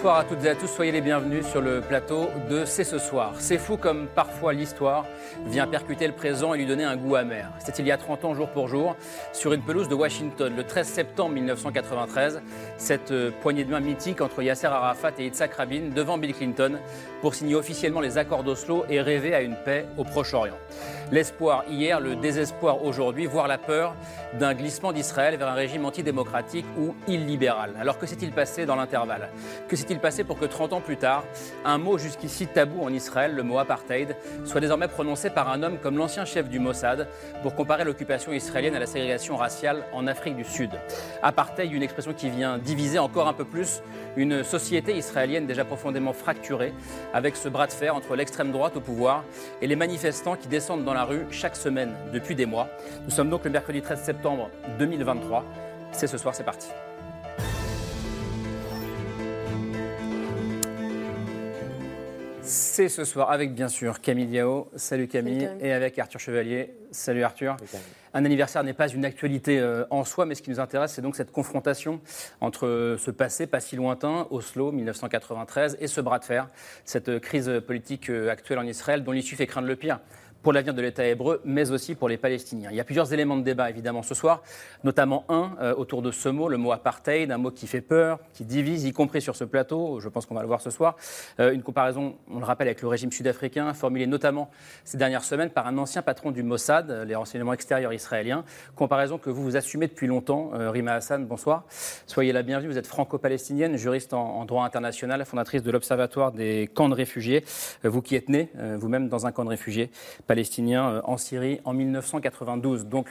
Bonsoir à toutes et à tous, soyez les bienvenus sur le plateau de C'est ce soir. C'est fou comme parfois l'histoire vient percuter le présent et lui donner un goût amer. C'était il y a 30 ans jour pour jour, sur une pelouse de Washington, le 13 septembre 1993, cette euh, poignée de main mythique entre Yasser Arafat et Yitzhak Rabin devant Bill Clinton pour signer officiellement les accords d'Oslo et rêver à une paix au Proche-Orient. L'espoir hier, le désespoir aujourd'hui, voire la peur d'un glissement d'Israël vers un régime antidémocratique ou illibéral. Alors que s'est-il passé dans l'intervalle? Que s'est-il passé pour que 30 ans plus tard, un mot jusqu'ici tabou en Israël, le mot apartheid, soit désormais prononcé par un homme comme l'ancien chef du Mossad pour comparer l'occupation israélienne à la ségrégation raciale en Afrique du Sud? Apartheid, une expression qui vient diviser encore un peu plus une société israélienne déjà profondément fracturée, avec ce bras de fer entre l'extrême droite au pouvoir et les manifestants qui descendent dans la rue chaque semaine depuis des mois. Nous sommes donc le mercredi 13 septembre 2023. C'est ce soir, c'est parti. C'est ce soir avec bien sûr Camille Diao. Salut Camille. Et avec Arthur Chevalier. Salut Arthur. Un anniversaire n'est pas une actualité euh, en soi, mais ce qui nous intéresse, c'est donc cette confrontation entre ce passé pas si lointain, Oslo 1993, et ce bras de fer, cette crise politique euh, actuelle en Israël dont l'issue fait craindre le pire pour l'avenir de l'État hébreu, mais aussi pour les Palestiniens. Il y a plusieurs éléments de débat, évidemment, ce soir, notamment un euh, autour de ce mot, le mot apartheid, un mot qui fait peur, qui divise, y compris sur ce plateau, je pense qu'on va le voir ce soir. Euh, une comparaison, on le rappelle, avec le régime sud-africain, formulée notamment ces dernières semaines par un ancien patron du Mossad, les renseignements extérieurs israéliens. Comparaison que vous vous assumez depuis longtemps. Euh, Rima Hassan, bonsoir. Soyez la bienvenue. Vous êtes franco-palestinienne, juriste en, en, droit international, fondatrice de l'Observatoire des camps de réfugiés. vous qui êtes née vous-même dans un camp de réfugiés palestiniens euh, en Syrie en 1992. Donc,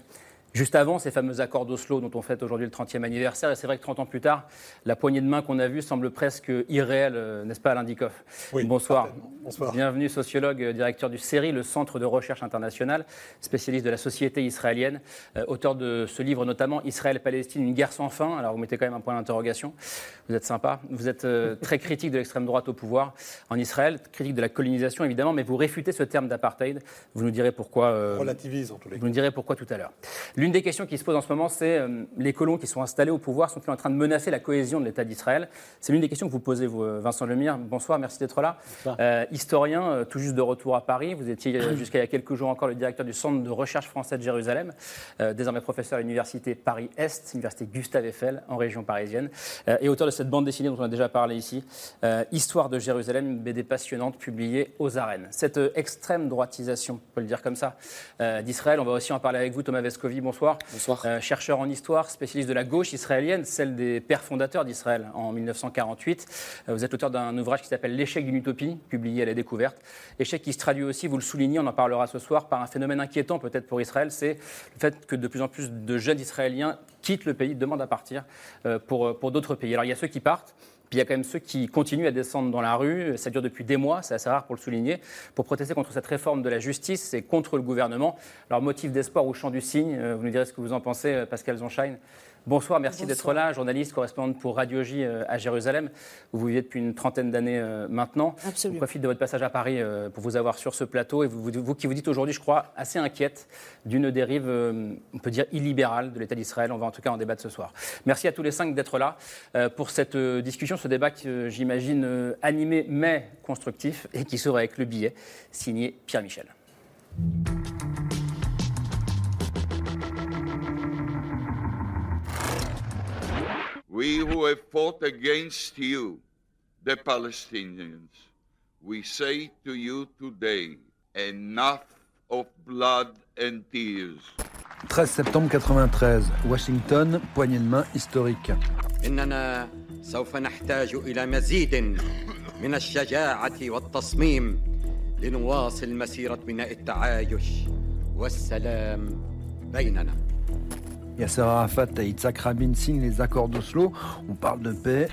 Juste avant ces fameux accords d'Oslo dont on fête aujourd'hui le 30e anniversaire, et c'est vrai que 30 ans plus tard, la poignée de main qu'on a vue semble presque irréelle, euh, n'est-ce pas Alain Dikoff oui, Bonsoir. Bonsoir. Bienvenue, sociologue, euh, directeur du CERI, le Centre de recherche internationale, spécialiste de la société israélienne, euh, auteur de ce livre notamment Israël-Palestine, une guerre sans fin. Alors vous mettez quand même un point d'interrogation. Vous êtes sympa. Vous êtes euh, très critique de l'extrême droite au pouvoir en Israël, critique de la colonisation évidemment, mais vous réfutez ce terme d'apartheid. Vous nous direz pourquoi. Euh, Relativise en tous les cas. Vous nous direz pourquoi tout à l'heure. L'une des questions qui se pose en ce moment, c'est euh, les colons qui sont installés au pouvoir sont-ils en train de menacer la cohésion de l'État d'Israël? C'est l'une des questions que vous posez, vous, euh, Vincent Lemire. Bonsoir, merci d'être là. Euh, historien, euh, tout juste de retour à Paris. Vous étiez jusqu'à il y a quelques jours encore le directeur du Centre de recherche français de Jérusalem, désormais professeur à l'Université Paris-Est, Université Gustave Eiffel, en région parisienne, et auteur de cette bande dessinée dont on a déjà parlé ici, Histoire de Jérusalem, une BD passionnante publiée aux arènes. Cette extrême droitisation, on peut le dire comme ça, d'Israël, on va aussi en parler avec vous, Thomas Vescovi. Bonsoir. Bonsoir. Euh, chercheur en histoire, spécialiste de la gauche israélienne, celle des pères fondateurs d'Israël en 1948. Euh, vous êtes l'auteur d'un ouvrage qui s'appelle L'échec d'une utopie, publié à la découverte. Échec qui se traduit aussi, vous le soulignez, on en parlera ce soir, par un phénomène inquiétant peut-être pour Israël, c'est le fait que de plus en plus de jeunes Israéliens quittent le pays, demandent à partir euh, pour, pour d'autres pays. Alors il y a ceux qui partent, puis il y a quand même ceux qui continuent à descendre dans la rue. Ça dure depuis des mois, c'est assez rare pour le souligner, pour protester contre cette réforme de la justice et contre le gouvernement. Alors, motif d'espoir ou chant du cygne, euh, vous nous direz ce que vous en pensez, euh, Pascal Zonshine. Bonsoir, merci d'être là, journaliste, correspondante pour Radio J euh, à Jérusalem, où vous vivez depuis une trentaine d'années maintenant. Absolument. Je profite de votre passage à Paris pour vous avoir sur ce plateau et vous, qui vous dites aujourd'hui, je crois, assez inquiète d'une dérive, on peut dire, illibérale de l'État d'Israël. On va en tout cas en débattre ce soir. Merci à tous les cinq d'être là pour cette discussion, ce débat que j'imagine animé mais constructif et qui sera avec le billet signé Pierre Michel. We who have fought against you, the Palestinians, we say to you today, enough of blood and tears. 13 septembre 93, Washington, poignée de main historique. إننا سوف نحتاج إلى مزيد من الشجاعة والتصميم لنواصل مسيرة بناء التعايش والسلام بيننا. Yasser Arafat et Yitzhak Rabin signent les accords d'Oslo. On parle de paix.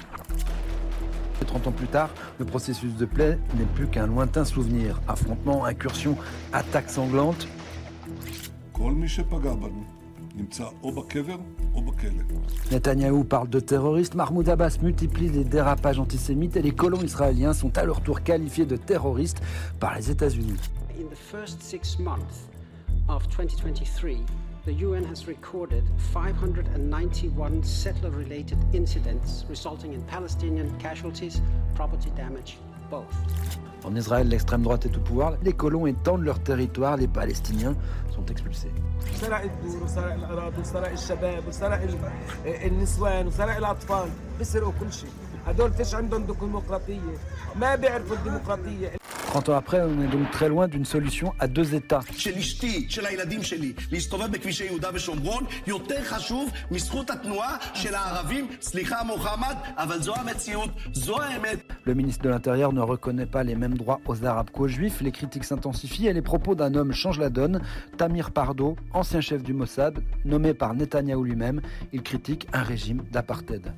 30 ans plus tard, le processus de paix n'est plus qu'un lointain souvenir. Affrontements, incursions, attaques sanglantes. Netanyahou parle de terroristes, Mahmoud Abbas multiplie les dérapages antisémites et les colons israéliens sont à leur tour qualifiés de terroristes par les États-Unis. In the first six months of 2023, the UN has recorded 591 settler-related incidents resulting in Palestinian casualties, property damage, both. En Israël, l'extrême droite est au pouvoir. Les colons étendent leur territoire. Les Palestiniens sont expulsés. Trente ans après, on est donc très loin d'une solution à deux États. Le ministre de l'Intérieur ne reconnaît pas les mêmes droits aux Arabes qu'aux Juifs. Les critiques s'intensifient et les propos d'un homme changent la donne. Tamir Pardo, ancien chef du Mossad, nommé par Netanyahou lui-même, il critique un régime d'apartheid.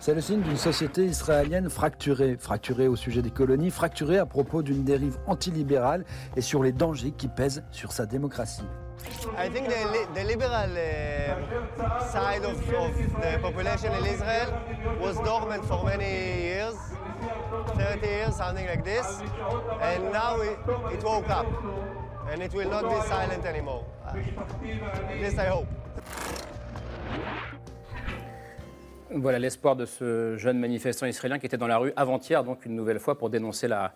C'est le signe d'une société israélienne fracturée, fracturée au sujet des colonies, fracturée à propos d'une dérive antilibérale et sur les dangers qui pèsent sur sa démocratie. I think the, the liberal uh, side of, of the population in Israel was dormant for many years, 30 years, something like this, and now it, it woke up, and it will not be silent anymore. At least I hope. Voilà l'espoir de ce jeune manifestant israélien qui était dans la rue avant-hier, donc une nouvelle fois pour dénoncer la,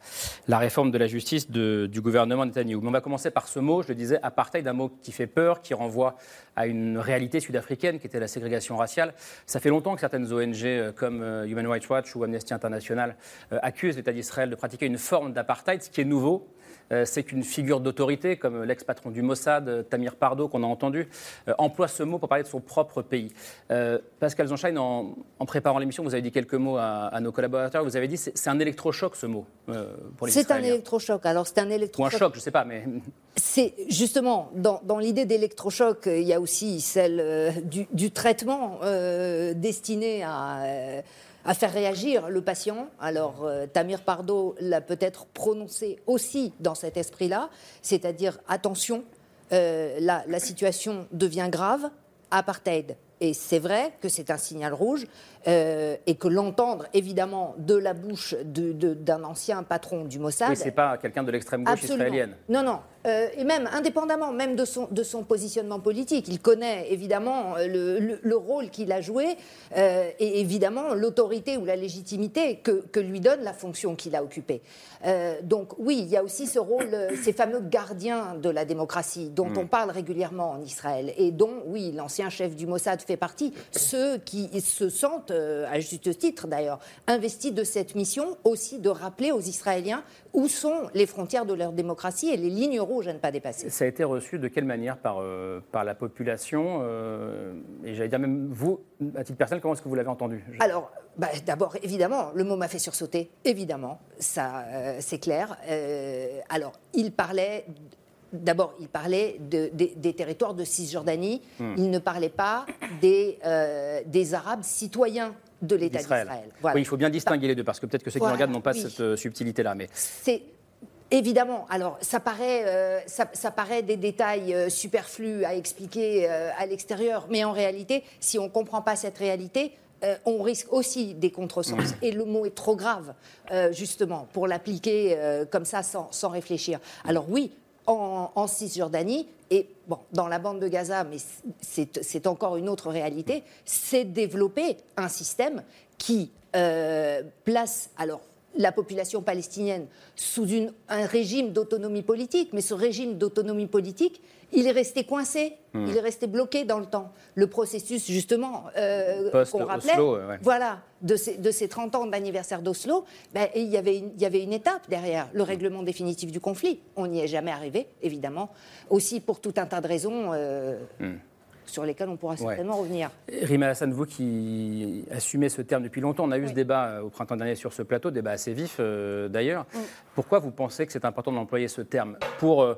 la réforme de la justice du gouvernement Netanyahu. Mais on va commencer par ce mot, je le disais, apartheid, un mot qui fait peur, qui renvoie à une réalité sud-africaine qui était la ségrégation raciale. Ça fait longtemps que certaines ONG euh, comme euh, Human Rights Watch ou Amnesty International euh, accusent l'État d'Israël de pratiquer une forme d'apartheid, ce qui est nouveau. Euh, c'est qu'une figure d'autorité, comme l'ex-patron du Mossad, euh, Tamir Pardo, qu'on a entendu, euh, emploie ce mot pour parler de son propre pays. Pascal Zonschein, en, préparant l'émission, vous avez dit quelques mots à, nos collaborateurs. Vous avez dit c'est un électrochoc, ce mot, pour les C'est un électrochoc. Alors, c'est un électrochoc. Ou un choc, je ne sais pas, mais. C'est justement, dans, l'idée d'électrochoc, il y a aussi celle du, traitement destiné à à faire réagir le patient. Alors, euh, Tamir Pardo l'a peut-être prononcé aussi dans cet esprit-là, c'est-à-dire attention, euh, la situation devient grave, apartheid. Et c'est vrai que c'est un signal rouge. Euh, et que l'entendre évidemment de la bouche d'un ancien patron du Mossad. Oui, c'est pas quelqu'un de l'extrême gauche israélienne. Non, non. Euh, et même indépendamment même de son, de son positionnement politique, il connaît évidemment euh, le, rôle qu'il a joué et évidemment l'autorité ou la légitimité que, que, lui donne la fonction qu'il a occupée. donc oui, il y a aussi ce rôle, ces fameux gardiens de la démocratie dont hmm. on parle régulièrement en Israël et dont, oui, l'ancien chef du Mossad fait partie, ceux qui se sentent euh, à juste titre d'ailleurs, investi de cette mission aussi de rappeler aux Israéliens où sont les frontières de leur démocratie et les lignes rouges à ne pas dépasser. Ça a été reçu de quelle manière par, euh, par la population euh, Et j'allais dire même vous, à titre personnel, comment est-ce que vous l'avez entendu? Alors, bah, d'abord, évidemment, le mot m'a fait sursauter, évidemment, ça c'est clair. alors, il parlait D'abord, il parlait des territoires de Cisjordanie. Hmm. Il ne parlait pas des, euh, des Arabes citoyens de l'État d'Israël. Oui, il faut bien distinguer les deux, parce que peut-être que ceux qui regardent n'ont pas cette euh, subtilité-là. Mais... C'est Évidemment, alors ça paraît, euh, ça, paraît des détails superflus à expliquer à l'extérieur, mais en réalité, si on ne comprend pas cette réalité, on risque aussi des contresens. Hmm. Et le mot est trop grave, justement, pour l'appliquer comme ça sans, sans, réfléchir. Alors oui, en, Cisjordanie, et dans la bande de Gaza, mais c'est encore une autre réalité, c'est développer un système qui euh, place alors la population palestinienne sous un régime d'autonomie politique, mais ce régime d'autonomie politique, il est resté coincé, hmm. il est resté bloqué dans le temps. Le processus, justement, euh, qu'on rappelait, voilà, de ces, de ces 30 ans d'anniversaire d'Oslo, ben, il, y avait une, il y avait une étape derrière, le règlement définitif du conflit. On n'y est jamais arrivé, évidemment, aussi pour tout un tas de raisons. Euh, hmm sur lesquels on pourra certainement revenir. Rima Hassan, vous qui assumez ce terme depuis longtemps, on a eu ce débat euh, au printemps dernier sur ce plateau, débat assez vif euh, d'ailleurs. Pourquoi vous pensez que c'est important d'employer ce terme? Pour euh,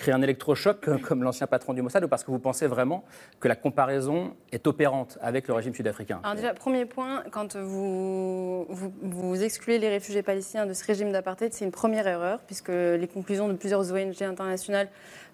créer un électrochoc comme l'ancien patron du Mossad ou parce que vous pensez vraiment que la comparaison est opérante avec le régime sud-africain? Alors déjà, premier point, quand vous, vous, excluez les réfugiés palestiniens de ce régime d'apartheid, c'est une première erreur, puisque les conclusions de plusieurs ONG internationales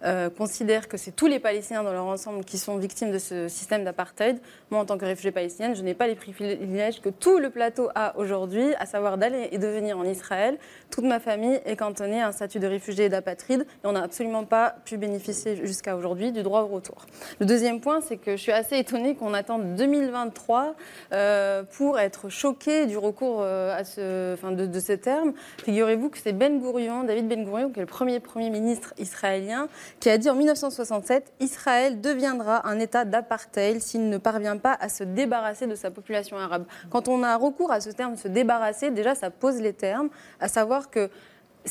euh, considèrent que c'est tous les Palestiniens dans leur ensemble qui sont victimes de ce système d'apartheid. Moi, en tant que réfugiée palestinienne, je n'ai pas les privilèges que tout le plateau a aujourd'hui, à savoir d'aller et de venir en Israël. Toute ma famille est cantonnée à un statut de réfugié et d'apatride, et on n'a absolument pas pu bénéficier jusqu'à aujourd'hui du droit au retour. Le deuxième point, c'est que je suis assez étonnée qu'on attende 2023 euh, pour être choqué du recours euh, à ce, enfin de, de, ce terme. Figurez-vous que c'est Ben Gurion, David Ben Gurion, qui est le premier Premier ministre israélien, qui a dit en 1967 Israël deviendra un État d'apartheid s'il ne parvient pas à se débarrasser de sa population arabe. Quand on a recours à ce terme se débarrasser, déjà ça pose les termes, à savoir que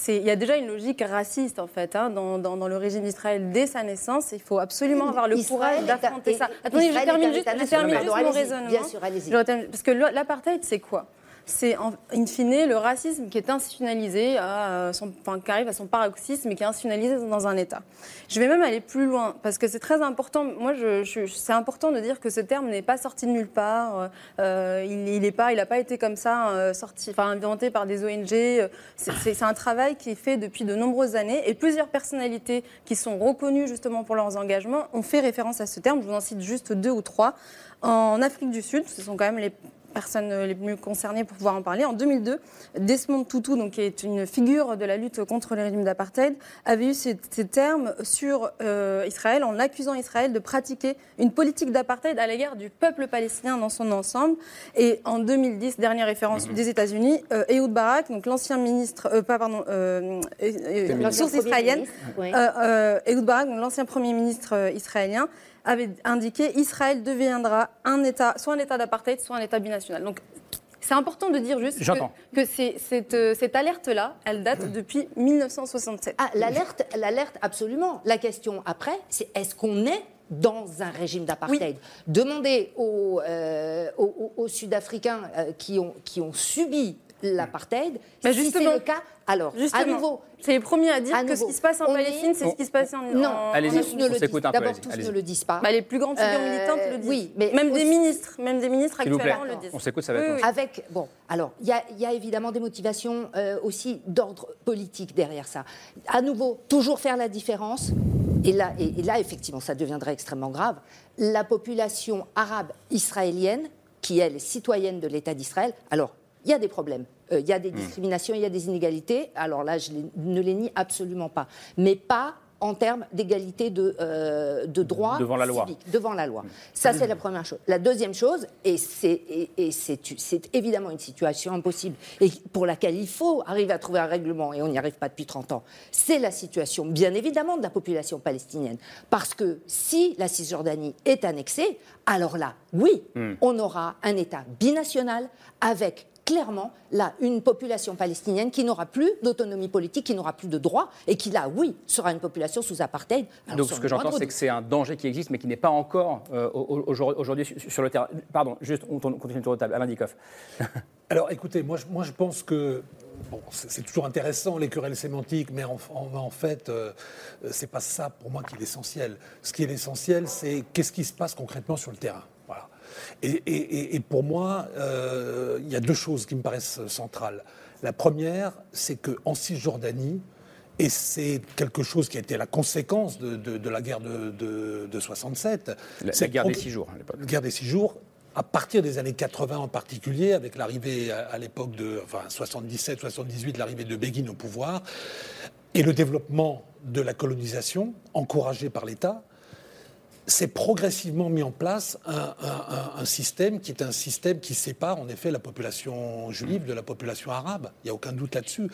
il y a déjà une logique raciste en fait hein, dans, dans, le régime d'Israël dès sa naissance. Il faut absolument avoir le courage d'affronter ça. Attendez, je termine juste, je termine juste mon raisonnement. Parce que l'apartheid, c'est quoi? C'est in fine le racisme qui est institutionnalisé, à son, enfin, qui arrive à son paroxysme et qui est institutionnalisé dans un État. Je vais même aller plus loin parce que c'est très important. Moi, je, c'est important de dire que ce terme n'est pas sorti de nulle part. Euh, il n'a pas, il pas été comme ça euh, sorti, inventé par des ONG. C'est un travail qui est fait depuis de nombreuses années et plusieurs personnalités qui sont reconnues justement pour leurs engagements ont fait référence à ce terme. Je vous en cite juste deux ou trois. En Afrique du Sud, ce sont quand même les personnes les mieux concernées pour pouvoir en parler. En 2002, Desmond Tutu, donc, qui est une figure de la lutte contre les régimes d'apartheid, avait eu ces, termes sur euh, Israël en accusant Israël de pratiquer une politique d'apartheid à l'égard du peuple palestinien dans son ensemble. Et en 2010, dernière référence mhm. des États-Unis, euh, Ehud Barak, donc l'ancien ministre, euh, pas pardon, source israélienne, Ehud Barak, l'ancien premier ministre israélien, avait indiqué Israël deviendra un État, soit un État d'apartheid, soit un État binational. Donc c'est important de dire juste que, que cette, euh, cette alerte-là, elle date depuis 1967. Ah, l'alerte, l'alerte, absolument. La question après, c'est est-ce qu'on est dans un régime d'apartheid? Demandez aux, euh, aux, Sud-Africains euh, qui, ont, qui ont subi l'apartheid. Mais si c'est le cas, alors, à nouveau, c'est les premiers à dire que ce qui se passe en Palestine, c'est ce qui se passe en Non, allez-y, on, ne le dit. D'abord, tous ne le disent pas. Bah, les plus grandes figures euh, militantes le disent. Oui, mais même des ministres, même des ministres actuellement le disent. On s'écoute, ça va être. Avec bon, alors il y, a évidemment des motivations euh, aussi d'ordre politique derrière ça. À nouveau, toujours faire la différence. Et là, et là, effectivement, ça deviendrait extrêmement grave. La population arabe israélienne, qui elle est citoyenne de l'État d'Israël, alors il y a des problèmes. Euh, il y a des hmm. discriminations, il y a des inégalités. Alors là, je ne les nie absolument pas. Mais pas en termes d'égalité de, euh, de droits devant la loi. devant la loi. Ça, c'est la première chose. La deuxième chose, et c'est évidemment une situation impossible et pour laquelle il faut arriver à trouver un règlement, et on n'y arrive pas depuis 30 ans, c'est la situation, bien évidemment, de la population palestinienne. Parce que si la Cisjordanie est annexée, alors là, oui, hmm. on aura un État binational avec clairement là une population palestinienne qui n'aura plus d'autonomie politique, qui n'aura plus de droits et qui là, oui, sera une population sous apartheid. Donc ce que j'entends, c'est que c'est un danger qui existe, mais qui n'est pas encore euh, aujourd'hui sur le terrain. Pardon, juste on continue le tour de table. Alain Dikoff. Alors écoutez, moi, moi je pense que Bon, c'est toujours intéressant les querelles sémantiques, mais en, en, fait, euh, c'est pas ça pour moi qui est l'essentiel. Ce qui est l'essentiel, c'est qu'est-ce qui se passe concrètement sur le terrain. Et, pour moi, euh, il y a deux choses qui me paraissent centrales. La première, c'est qu'en Cisjordanie, et c'est quelque chose qui a été la conséquence de, la guerre de, de, 67. La, guerre des six jours, à l'époque. La guerre des six jours, à partir des années 80 en particulier, avec l'arrivée à, l'époque de enfin, 77-78, l'arrivée de Begin au pouvoir, et le développement de la colonisation, encouragé par l'État, c'est progressivement mis en place un, système qui est un système qui sépare en effet la population juive de la population arabe. Il n'y a aucun doute là-dessus.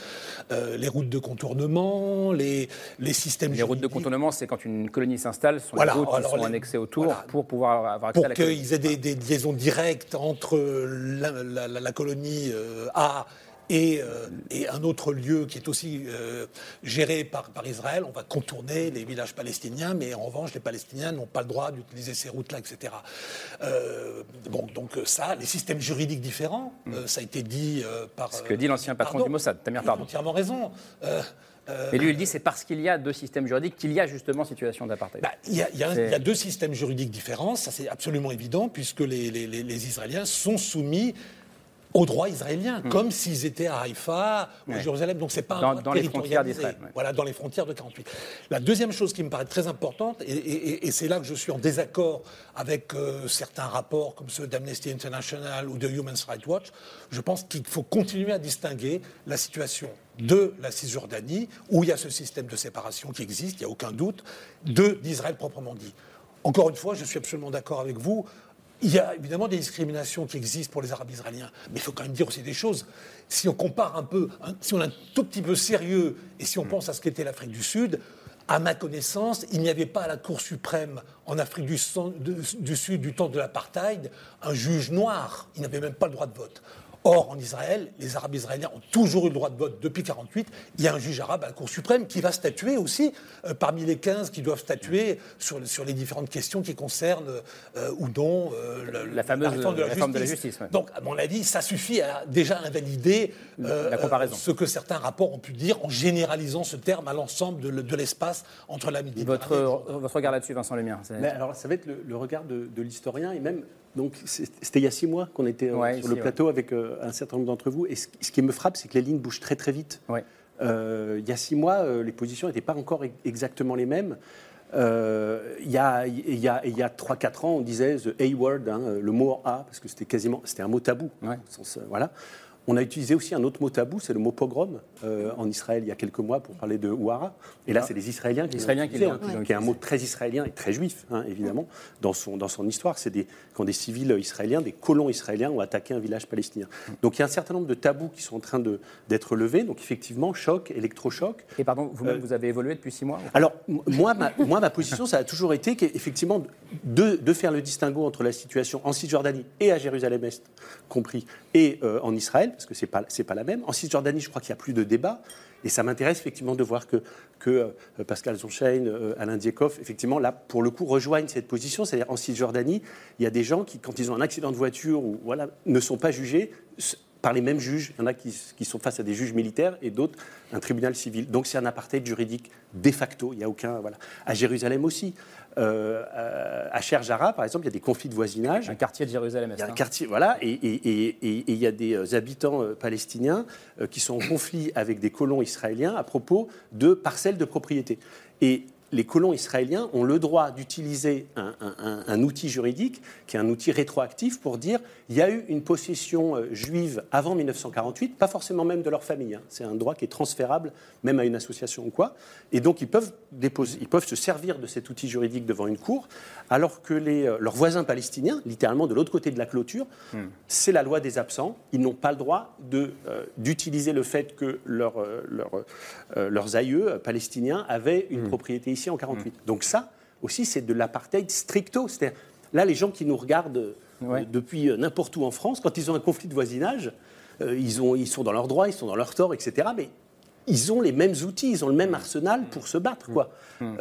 Euh, les routes de contournement, les, les systèmes. Les routes de contournement, c'est quand une colonie s'installe, ce sont les routes qui sont annexées autour pour pouvoir avoir accès pour à la colonie. Pour qu'ils aient des, liaisons directes entre la, colonie euh, Euh, et, un autre lieu qui est aussi euh, géré par, par, Israël, on va contourner les villages palestiniens, mais en revanche, les Palestiniens n'ont pas le droit d'utiliser ces routes-là, etc. Euh, bon, donc ça, les systèmes juridiques différents, mm. ça a été dit par... Ce que dit l'ancien patron du Mossad, Tamir Pardon. entièrement raison. Mais lui, il dit c'est parce qu'il y a deux systèmes juridiques qu'il y a justement situation d'apartheid. Bah, il, y a, deux systèmes juridiques différents, ça c'est absolument évident, puisque les, les Israéliens sont soumis au droit israélien, hmm. comme s'ils étaient à Haïfa ou à Jérusalem. Donc c'est pas un dans, dans les frontières d'Israël. Voilà, dans les frontières de 48. La deuxième chose qui me paraît très importante, et, c'est là que je suis en désaccord avec euh, certains rapports comme ceux d'Amnesty International ou de Human Rights Watch, je pense qu'il faut continuer à distinguer la situation de la Cisjordanie, où il y a ce système de séparation qui existe, il n'y a aucun doute, de d'Israël proprement dit. Encore une fois, je suis absolument d'accord avec vous. Il y a évidemment des discriminations qui existent pour les Arabes israéliens, mais il faut quand même dire aussi des choses. Si on compare un peu, hein, si on est un tout petit peu sérieux, et si on pense à ce qu'était l'Afrique du Sud, à ma connaissance, il n'y avait pas à la Cour suprême en Afrique du, du Sud du temps de l'apartheid un juge noir. Il n'avait même pas le droit de vote. Or, en Israël, les Arabes israéliens ont toujours eu le droit de vote depuis 1948. Il y a un juge arabe à la Cour suprême qui va statuer aussi, euh, parmi les 15 qui doivent statuer sur, sur les différentes questions qui concernent euh, ou non euh, la, fameuse réforme de la justice. Donc, à mon avis, ça suffit à déjà invalider ce que certains rapports ont pu dire en généralisant ce terme à l'ensemble de, l'espace entre la Méditerranée. Votre, votre regard là-dessus, Vincent Lemire Alors, ça va être le, regard de, de l'historien et même donc c'était il y a six mois qu'on était euh, sur le plateau avec euh, un certain nombre d'entre vous. Et ce, qui me frappe, c'est que les lignes bougent très très vite. Euh, il y a six mois, les positions n'étaient pas encore exactement les mêmes. il y a, il y a, il y a 3-4 ans, on disait the A word, hein, le mot A, parce que c'était quasiment, c'était un mot tabou. voilà. On a utilisé aussi un autre mot tabou, c'est le mot pogrom euh, en Israël il y a quelques mois pour parler de Ouara. Et là, ah. c'est les Israéliens qui l'ont utilisé, hein, qui est un mot très israélien et très juif, hein, évidemment, dans son, dans son histoire. C'est des, quand des civils israéliens, des colons israéliens ont attaqué un village palestinien. Donc il y a un certain nombre de tabous qui sont en train d'être levés. Donc effectivement, choc, électrochoc. Et pardon, vous-même, euh, vous avez évolué depuis six mois Alors, moi ma, moi, ma position, ça a toujours été qu'effectivement, de, de, faire le distinguo entre la situation en Cisjordanie et à Jérusalem-Est, compris, et euh, en Israël, parce que ce n'est pas, pas la même. En Cisjordanie, je crois qu'il n'y a plus de débat. Et ça m'intéresse effectivement de voir que, que euh, Pascal Zonchein, euh, Alain Diekhoff, effectivement, là, pour le coup, rejoignent cette position. C'est-à-dire en Cisjordanie, il y a des gens qui, quand ils ont un accident de voiture, ou, voilà, ne sont pas jugés par les mêmes juges. Il y en a qui, qui sont face à des juges militaires et d'autres un tribunal civil. Donc c'est un apartheid juridique de facto. Il n'y a aucun. Voilà. À Jérusalem aussi. Euh, à Cher Jara, par exemple, il y a des conflits de voisinage. Un quartier de Jérusalem. Il y a un quartier, voilà, et, et, il y a des euh, habitants euh, palestiniens qui sont en conflit avec des colons israéliens à propos de parcelles de propriété. Et les colons israéliens ont le droit d'utiliser un, outil juridique, qui est un outil rétroactif, pour dire il y a eu une possession euh, juive avant 1948, pas forcément même de leur famille. Hein. C'est un droit qui est transférable même à une association ou quoi. Et donc ils peuvent, déposer, ils peuvent se servir de cet outil juridique devant une cour, alors que les, euh, leurs voisins palestiniens, littéralement de l'autre côté de la clôture, hmm. c'est la loi des absents. Ils n'ont pas le droit euh, d'utiliser le fait que leur, leurs aïeux palestiniens avaient une hmm. propriété en 48. Mm. Donc ça aussi, c'est de l'apartheid stricto. C'est-à-dire, là, les gens qui nous regardent euh, depuis euh, n'importe où en France, quand ils ont un conflit de voisinage, euh, ils, ont, ils sont dans leurs droits, ils sont dans leur tort, etc. Mais ils ont les mêmes outils, ils ont le même arsenal pour se battre, quoi. Mm.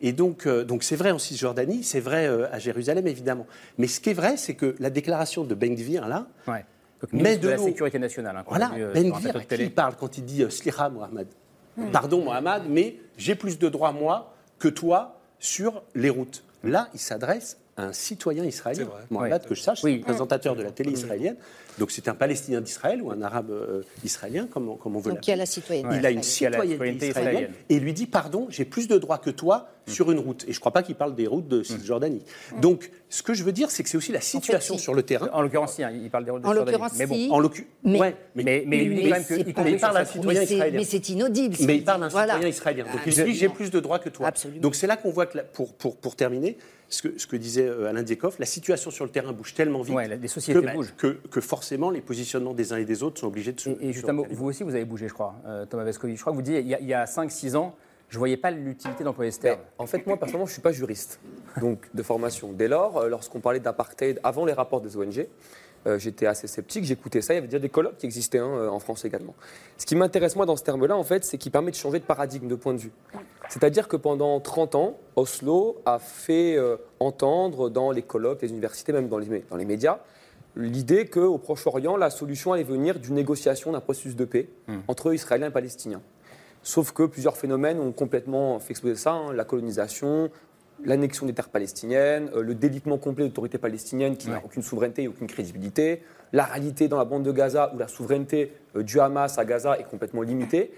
et donc, donc c'est vrai en Cisjordanie, c'est vrai à Jérusalem évidemment. Mais ce qui est vrai, c'est que la déclaration de Ben Gvir là, ouais. mais de, la sécurité nationale. Hein, voilà, Ben Gvir, à qui il parle quand il dit Sliha Mohamed Mm. Pardon, Mohamed, mais j'ai plus de droits, moi, que toi, sur les routes. Là, il s'adresse un citoyen israélien. Mohamed, que je sache, oui. présentateur de la télé israélienne. Donc c'est un Palestinien d'Israël ou un Arabe euh, israélien, comme, on veut Donc il a la citoyenneté. Il a une citoyenneté israélienne, et il lui dit pardon, j'ai plus de droits que toi mm. sur une route. Et je ne crois pas qu'il parle des routes de. Cisjordanie. Donc ce que je veux dire, c'est que c'est aussi la situation sur le terrain. En l'occurrence, il parle des routes de Cisjordanie. Mais bon, en l'occurrence, mais, mais, mais, il quand même qu'il parle d'un citoyen israélien. Mais c'est inaudible. Mais il parle d'un citoyen israélien. Donc il dit j'ai plus de droits que toi. Donc c'est là qu'on voit que pour, pour, pour terminer, ce que, ce que, disait euh, Alain Diekhoff, la situation sur le terrain bouge tellement vite les sociétés que, bougent. Que, que, forcément les positionnements des uns et des autres sont obligés de se. Et, justement, vous aussi, vous avez bougé, je crois, euh, Thomas Vescovi. Je crois que vous dites, il y a, a 5-6 ans, je ne voyais pas l'utilité d'employer ce terme. En fait, moi, personnellement, je ne suis pas juriste, donc de formation. Dès lors, euh, lorsqu'on parlait d'apartheid avant les rapports des ONG, euh, j'étais assez sceptique, j'écoutais ça, il y avait déjà des colloques qui existaient hein, en France également. Ce qui m'intéresse moi dans ce terme-là, en fait, c'est qu'il permet de changer de paradigme, de point de vue. C'est-à-dire que pendant 30 ans, Oslo a fait entendre dans les colloques, les universités, même dans les, dans les médias, l'idée qu'au Proche-Orient, la solution allait venir d'une négociation d'un processus de paix hmm. entre Israéliens et Palestiniens. Sauf que plusieurs phénomènes ont complètement fait exploser ça. hein. la colonisation, l'annexion des terres palestiniennes, euh, le délitement complet de l'autorité palestinienne qui n'a aucune souveraineté et aucune crédibilité, la réalité dans la bande de Gaza où la souveraineté euh, du Hamas à Gaza est complètement limitée.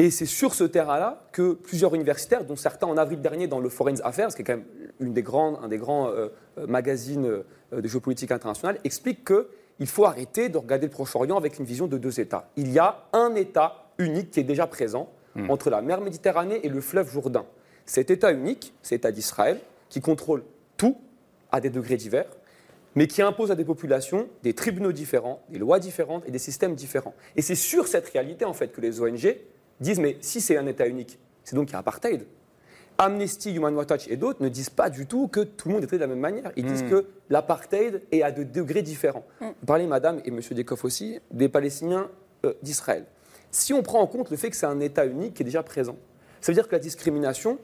Et c'est sur ce terrain-là que plusieurs universitaires, dont certains en avril dernier dans le Foreign Affairs, qui est quand même une des grandes, un des grands euh, magazines euh, de géopolitique internationale, expliquent qu'il faut arrêter de regarder le Proche-Orient avec une vision de deux États. Il y a un État unique qui est déjà présent entre la mer Méditerranée et le fleuve Jourdain. Cet État unique, c'est l'État d'Israël, qui contrôle tout à des degrés divers, mais qui impose à des populations des tribunaux différents, des lois différentes et des systèmes différents. Et c'est sur cette réalité, en fait, que les ONG disent, mais si c'est un État unique, c'est donc qu'il y a apartheid. Amnesty, Human Rights Watch et d'autres ne disent pas du tout que tout le monde est traité de la même manière. Ils disent que l'apartheid est à des degrés différents. Vous parlez, madame, et monsieur Dekoff aussi, des Palestiniens euh, d'Israël. Si on prend en compte le fait que c'est un État unique qui est déjà présent, ça veut dire que la discrimination,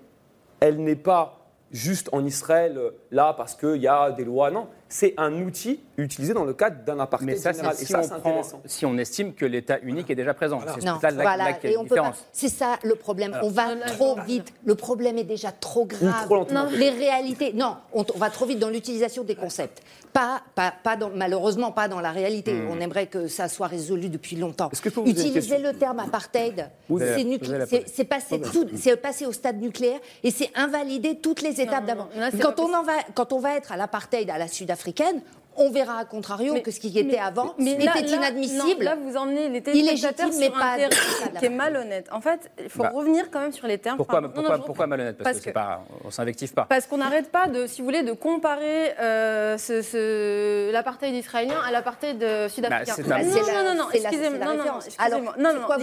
elle n'est pas juste en Israël, euh, là, parce qu'il y a des lois. Non, c'est un outil utilisé dans le cadre d'un apartheid Mais ça, général. c'est Et si, ça, on c'est prend- si on estime que l'État unique est déjà présent. C'est Non, ça la, voilà, différence. C'est ça le problème. on va trop vite. Le problème est déjà trop grave. trop lentement. Les réalités, non, on, on va trop vite dans l'utilisation des concepts. Pas, pas, pas dans- malheureusement pas dans la réalité. On aimerait que ça soit résolu depuis longtemps. Utiliser le terme apartheid, c'est c'est- c'est passé c'est passé au stade nucléaire et c'est invalider toutes les étapes non, d'avant. non, c'est Quand on en va, quand on va être à l'apartheid à la sud-africaine. On verra à contrario Mais- que ce qui était mais- avant mais était là- là- inadmissible. non, Là, vous emmenez les téléspectateurs mais sur pas un terrain qui est malhonnête. En fait, il faut Bah, revenir quand même sur les termes. Pourquoi. Non, pourquoi, non, je pourquoi malhonnête? Parce, Parce que, pas, on s'invective pas. Parce qu'on n'arrête pas de, si vous voulez, de comparer euh, ce- ce- l'apartheid israélien à l'apartheid euh, sud-africain. Bah, non, non, non, non, excusez-moi, non, non. Alors, non, non,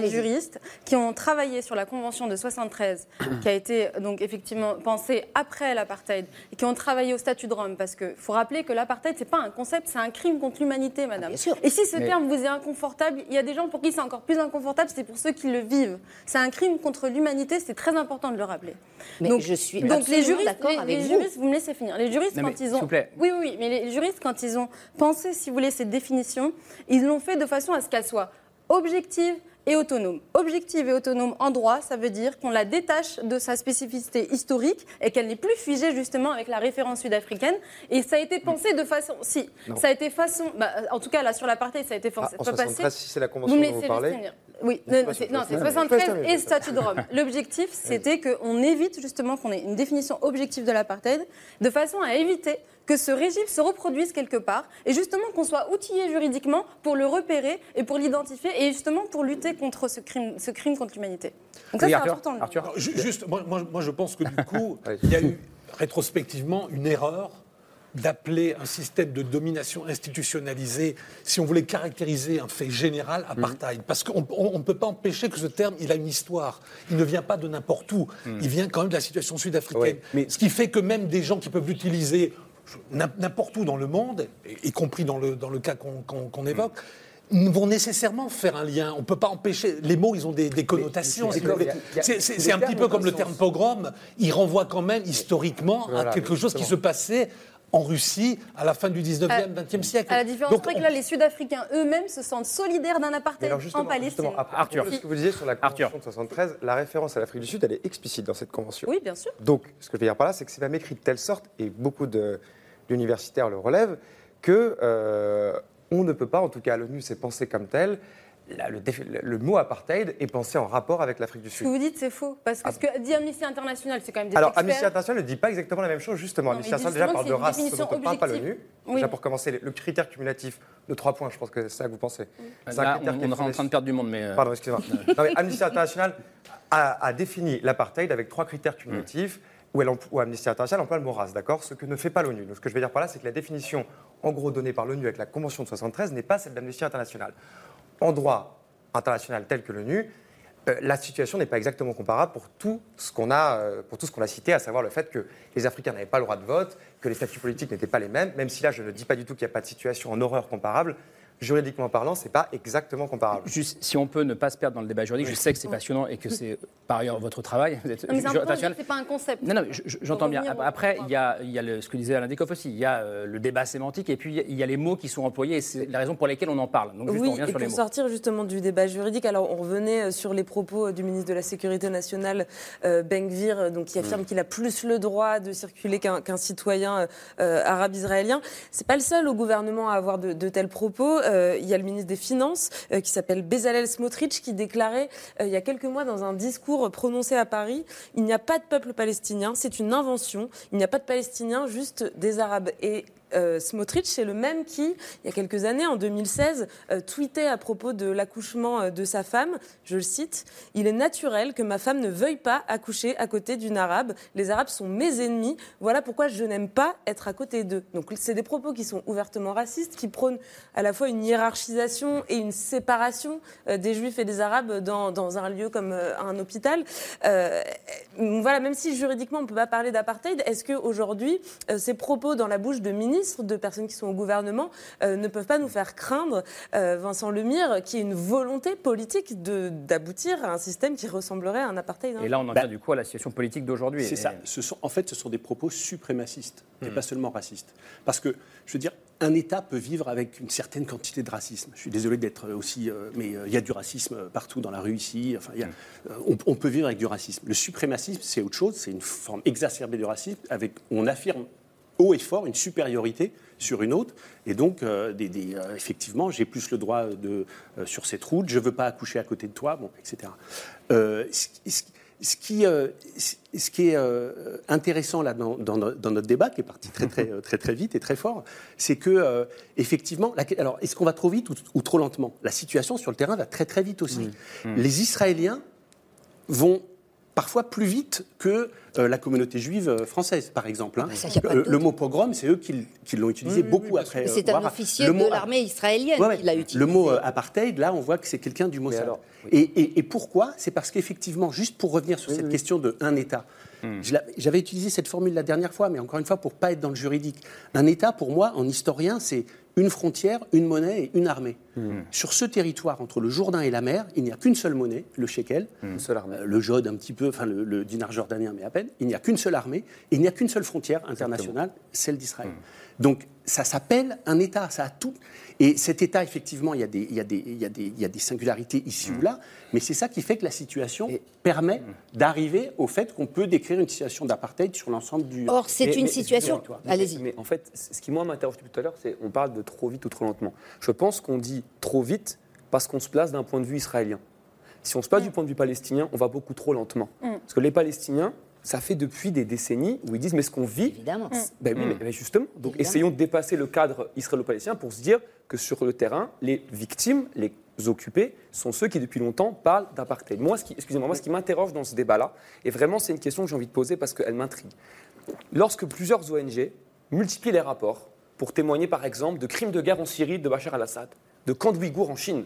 les juristes qui ont travaillé sur la convention de 73, qui a été donc effectivement pensée après l'apartheid, et qui ont travaillé au statut de Rome, parce qu'il faut rappeler que l'apartheid, c'est pas un concept, c'est un crime contre l'humanité, madame. bien sûr. Et si ce Mais- terme vous est inconfortable, il y a des gens pour qui c'est encore plus inconfortable, c'est pour ceux qui le vivent. C'est un crime contre l'humanité, c'est très important de le rappeler. Mais je suis donc les juristes, d'accord les, avec les vous. juristes, vous me laissez finir. Les juristes, Non, mais, quand ils s'il ont, vous plaît. oui, oui, oui, mais les juristes, quand ils ont pensé, si vous voulez, cette définition, ils l'ont fait de façon à ce qu'elle soit objective et autonome. Objective et autonome en droit, ça veut dire qu'on la détache de sa spécificité historique et qu'elle n'est plus figée justement avec la référence sud-africaine. Et ça a été pensé de façon, si, ça a été façon, bah, en tout cas là sur l'apartheid, ça a été Ah, pensé. en pas passé. 73, si c'est la convention dont vous parlez. Oui, c'est le non, poste. c'est Non, mais 73 laisse-moi et statut de Rome. L'objectif, c'était qu'on évite justement qu'on ait une définition objective de l'apartheid, de façon à éviter que ce régime se reproduise quelque part, et justement qu'on soit outillé juridiquement pour le repérer et pour l'identifier, et justement pour lutter contre ce crime, ce crime contre l'humanité. Donc ça, Oui, c'est important. Arthur. Juste, moi, je pense que du coup, il y a eu rétrospectivement une erreur d'appeler un système de domination institutionnalisée, si on voulait caractériser un fait général, apartheid. Parce qu'on on- on ne peut pas empêcher que ce terme, il a une histoire. Il ne vient pas de n'importe où. Il vient quand même de la situation sud-africaine. Mais ce qui fait que même des gens qui peuvent l'utiliser n'im- n'importe où dans le monde, y compris dans le, dans le cas qu'on qu'on évoque, vont nécessairement faire un lien. On ne peut pas empêcher. Les mots, ils ont des, des connotations. C'est- un petit peu comme le terme pogrom. Il renvoie quand même historiquement Voilà, à quelque chose qui se passait en Russie à la fin du 19e, 20e siècle. À la différence Donc, près que là, les Sud-Africains eux-mêmes se sentent solidaires d'un apartheid alors en Palestine. propos Arthur. ce que vous disiez sur la convention Arthur. de 73, la référence à l'Afrique du Sud, elle est explicite dans cette convention. Oui, bien sûr. Donc, ce que je veux dire par là, c'est que c'est même écrit de telle sorte, et beaucoup d'universitaires le relèvent, que euh, on ne peut pas, en tout cas à l'ONU, c'est pensé comme tel. La- le, défi- le mot apartheid est pensé en rapport avec l'Afrique du Ce Sud. que vous dites, c'est faux. Parce que ce que dit Amnesty International, c'est quand même des Alors, experts. Amnesty International ne dit pas exactement la même chose, justement. Non, Amnesty International déjà parle de race, ce dont on parle pas l'ONU. Oui. Déjà pour commencer, le- le critère cumulatif de trois points, je pense que c'est ça que vous pensez. C'est un Là, on, on est en train de perdre du monde, mais. euh, Pardon, excusez-moi. Amnesty International a, a défini l'apartheid avec trois critères cumulatifs où, elle empl- où Amnesty International emploie le mot race, d'accord? Ce que ne fait pas l'ONU. Donc, ce que je veux dire par là, c'est que la définition, en gros, donnée par l'ONU avec la Convention de 73 n'est pas celle d'Amnesty International. En droit international tel que l'ONU, euh, la situation n'est pas exactement comparable pour tout ce qu'on a, euh, pour tout ce qu'on a cité, à savoir le fait que les Africains n'avaient pas le droit de vote, que les statuts politiques n'étaient pas les mêmes, même si là je ne dis pas du tout qu'il n'y a pas de situation en horreur comparable. Juridiquement parlant, c'est pas exactement comparable. Juste, si on peut ne pas se perdre dans le débat juridique, je sais que c'est passionnant et que c'est par ailleurs votre travail. Vous êtes mais c'est pas un concept. Non, non, j'entends bien. Après, il y a, il y a le, ce que disait Alain Descoff aussi. Il y a euh, le débat sémantique et puis il y a les mots qui sont employés et c'est la raison pour laquelle on en parle. Donc, juste, oui, on et sur pour sortir justement du débat juridique, alors on revenait euh, sur les propos du ministre de la Sécurité nationale, euh, donc qui affirme mm. qu'il a plus le droit de circuler qu'un citoyen arabe israélien. C'est pas le seul au gouvernement à avoir de, de tels propos. Il y a le ministre des Finances qui s'appelle Bezalel Smotrich qui déclarait il y a quelques mois dans un discours prononcé à Paris il n'y a pas de peuple palestinien, c'est une invention. Il n'y a pas de Palestiniens, juste des Arabes. Et euh, Smotrich, c'est le même qui, il y a quelques années, en 2016, euh, tweetait à propos de l'accouchement euh, de sa femme, je le cite, Il est naturel que ma femme ne veuille pas accoucher à côté d'une arabe. Les arabes sont mes ennemis. Voilà pourquoi je n'aime pas être à côté d'eux. Donc c'est des propos qui sont ouvertement racistes, qui prônent à la fois une hiérarchisation et une séparation des juifs et des arabes dans, dans un lieu comme un hôpital. voilà, même si juridiquement on ne peut pas parler d'apartheid, est-ce qu'aujourd'hui, ces propos dans la bouche de ministres de personnes qui sont au gouvernement, euh, ne peuvent pas nous faire craindre, euh, Vincent Lemire, qui ait une volonté politique d'aboutir à un système qui ressemblerait à un apartheid. Hein. Et là, on en vient bah, du coup à la situation politique d'aujourd'hui. C'est ça. Ce sont, en fait, ce sont des propos suprémacistes et hmm. pas seulement racistes. Parce que, je veux dire, un État peut vivre avec une certaine quantité de racisme. Je suis désolé d'être aussi, euh, mais il y a du racisme partout dans la rue ici. Enfin, y a, hmm. on, peut vivre avec du racisme. Le suprémacisme, c'est autre chose. C'est une forme exacerbée de racisme avec, on affirme haut et fort une supériorité sur une autre. Et donc, euh, euh, effectivement, j'ai plus le droit de, euh, sur cette route, je ne veux pas accoucher à côté de toi, bon, etc. Ce, qui, ce qui est intéressant là dans, notre débat, qui est parti très très très très vite et très fort, c'est que effectivement, alors est-ce qu'on va trop vite ou, trop lentement? La situation sur le terrain va très très vite aussi. Mmh. Mmh. Les Israéliens vont parfois plus vite que euh, la communauté juive euh, française, par exemple. Hein. Euh, le mot pogrom, c'est eux qui, l'ont utilisé beaucoup après. C'est un officier de l'armée israélienne qui l'a utilisé. Le mot apartheid, là, on voit que c'est quelqu'un du Mossad. et, pourquoi? C'est parce qu'effectivement, juste pour revenir sur cette question de un État, hmm. j'avais utilisé cette formule la dernière fois, mais encore une fois, pour pas être dans le juridique. Un État, pour moi, en historien, c'est une frontière, une monnaie et une armée. Hmm. Sur ce territoire, entre le Jourdain et la mer, il n'y a qu'une seule monnaie, le shekel, hmm. euh, le jode un petit peu, enfin le, dinar jordanien, mais à peine. Il n'y a qu'une seule armée et il n'y a qu'une seule frontière internationale, celle d'Israël. Donc ça s'appelle un État, ça a tout. Et cet État, effectivement, il y a des, il y a des, il y a des, il y a des singularités ici ou là, mais c'est ça qui fait que la situation permet d'arriver au fait qu'on peut décrire une situation d'apartheid sur l'ensemble du. Or, c'est une situation. Allez-y. Mais en fait, ce qui moi m'interroge depuis tout à l'heure, c'est on parle de trop vite ou trop lentement. Je pense qu'on dit trop vite parce qu'on se place d'un point de vue israélien. Si on se place du point de vue palestinien, on va beaucoup trop lentement. Mm. Parce que les Palestiniens, ça fait depuis des décennies où ils disent mais ce qu'on vit, évidemment, ben oui, mais, justement, donc essayons de dépasser le cadre israélo-palestinien pour se dire que sur le terrain, les victimes, les occupés, sont ceux qui depuis longtemps parlent d'apartheid. Moi, ce qui, excusez-moi, moi, ce qui m'interroge dans ce débat-là, et vraiment c'est une question que j'ai envie de poser parce qu'elle m'intrigue. Lorsque plusieurs ONG multiplient les rapports pour témoigner par exemple de crimes de guerre en Syrie de Bachar al-Assad, de camps de Ouïghours en Chine,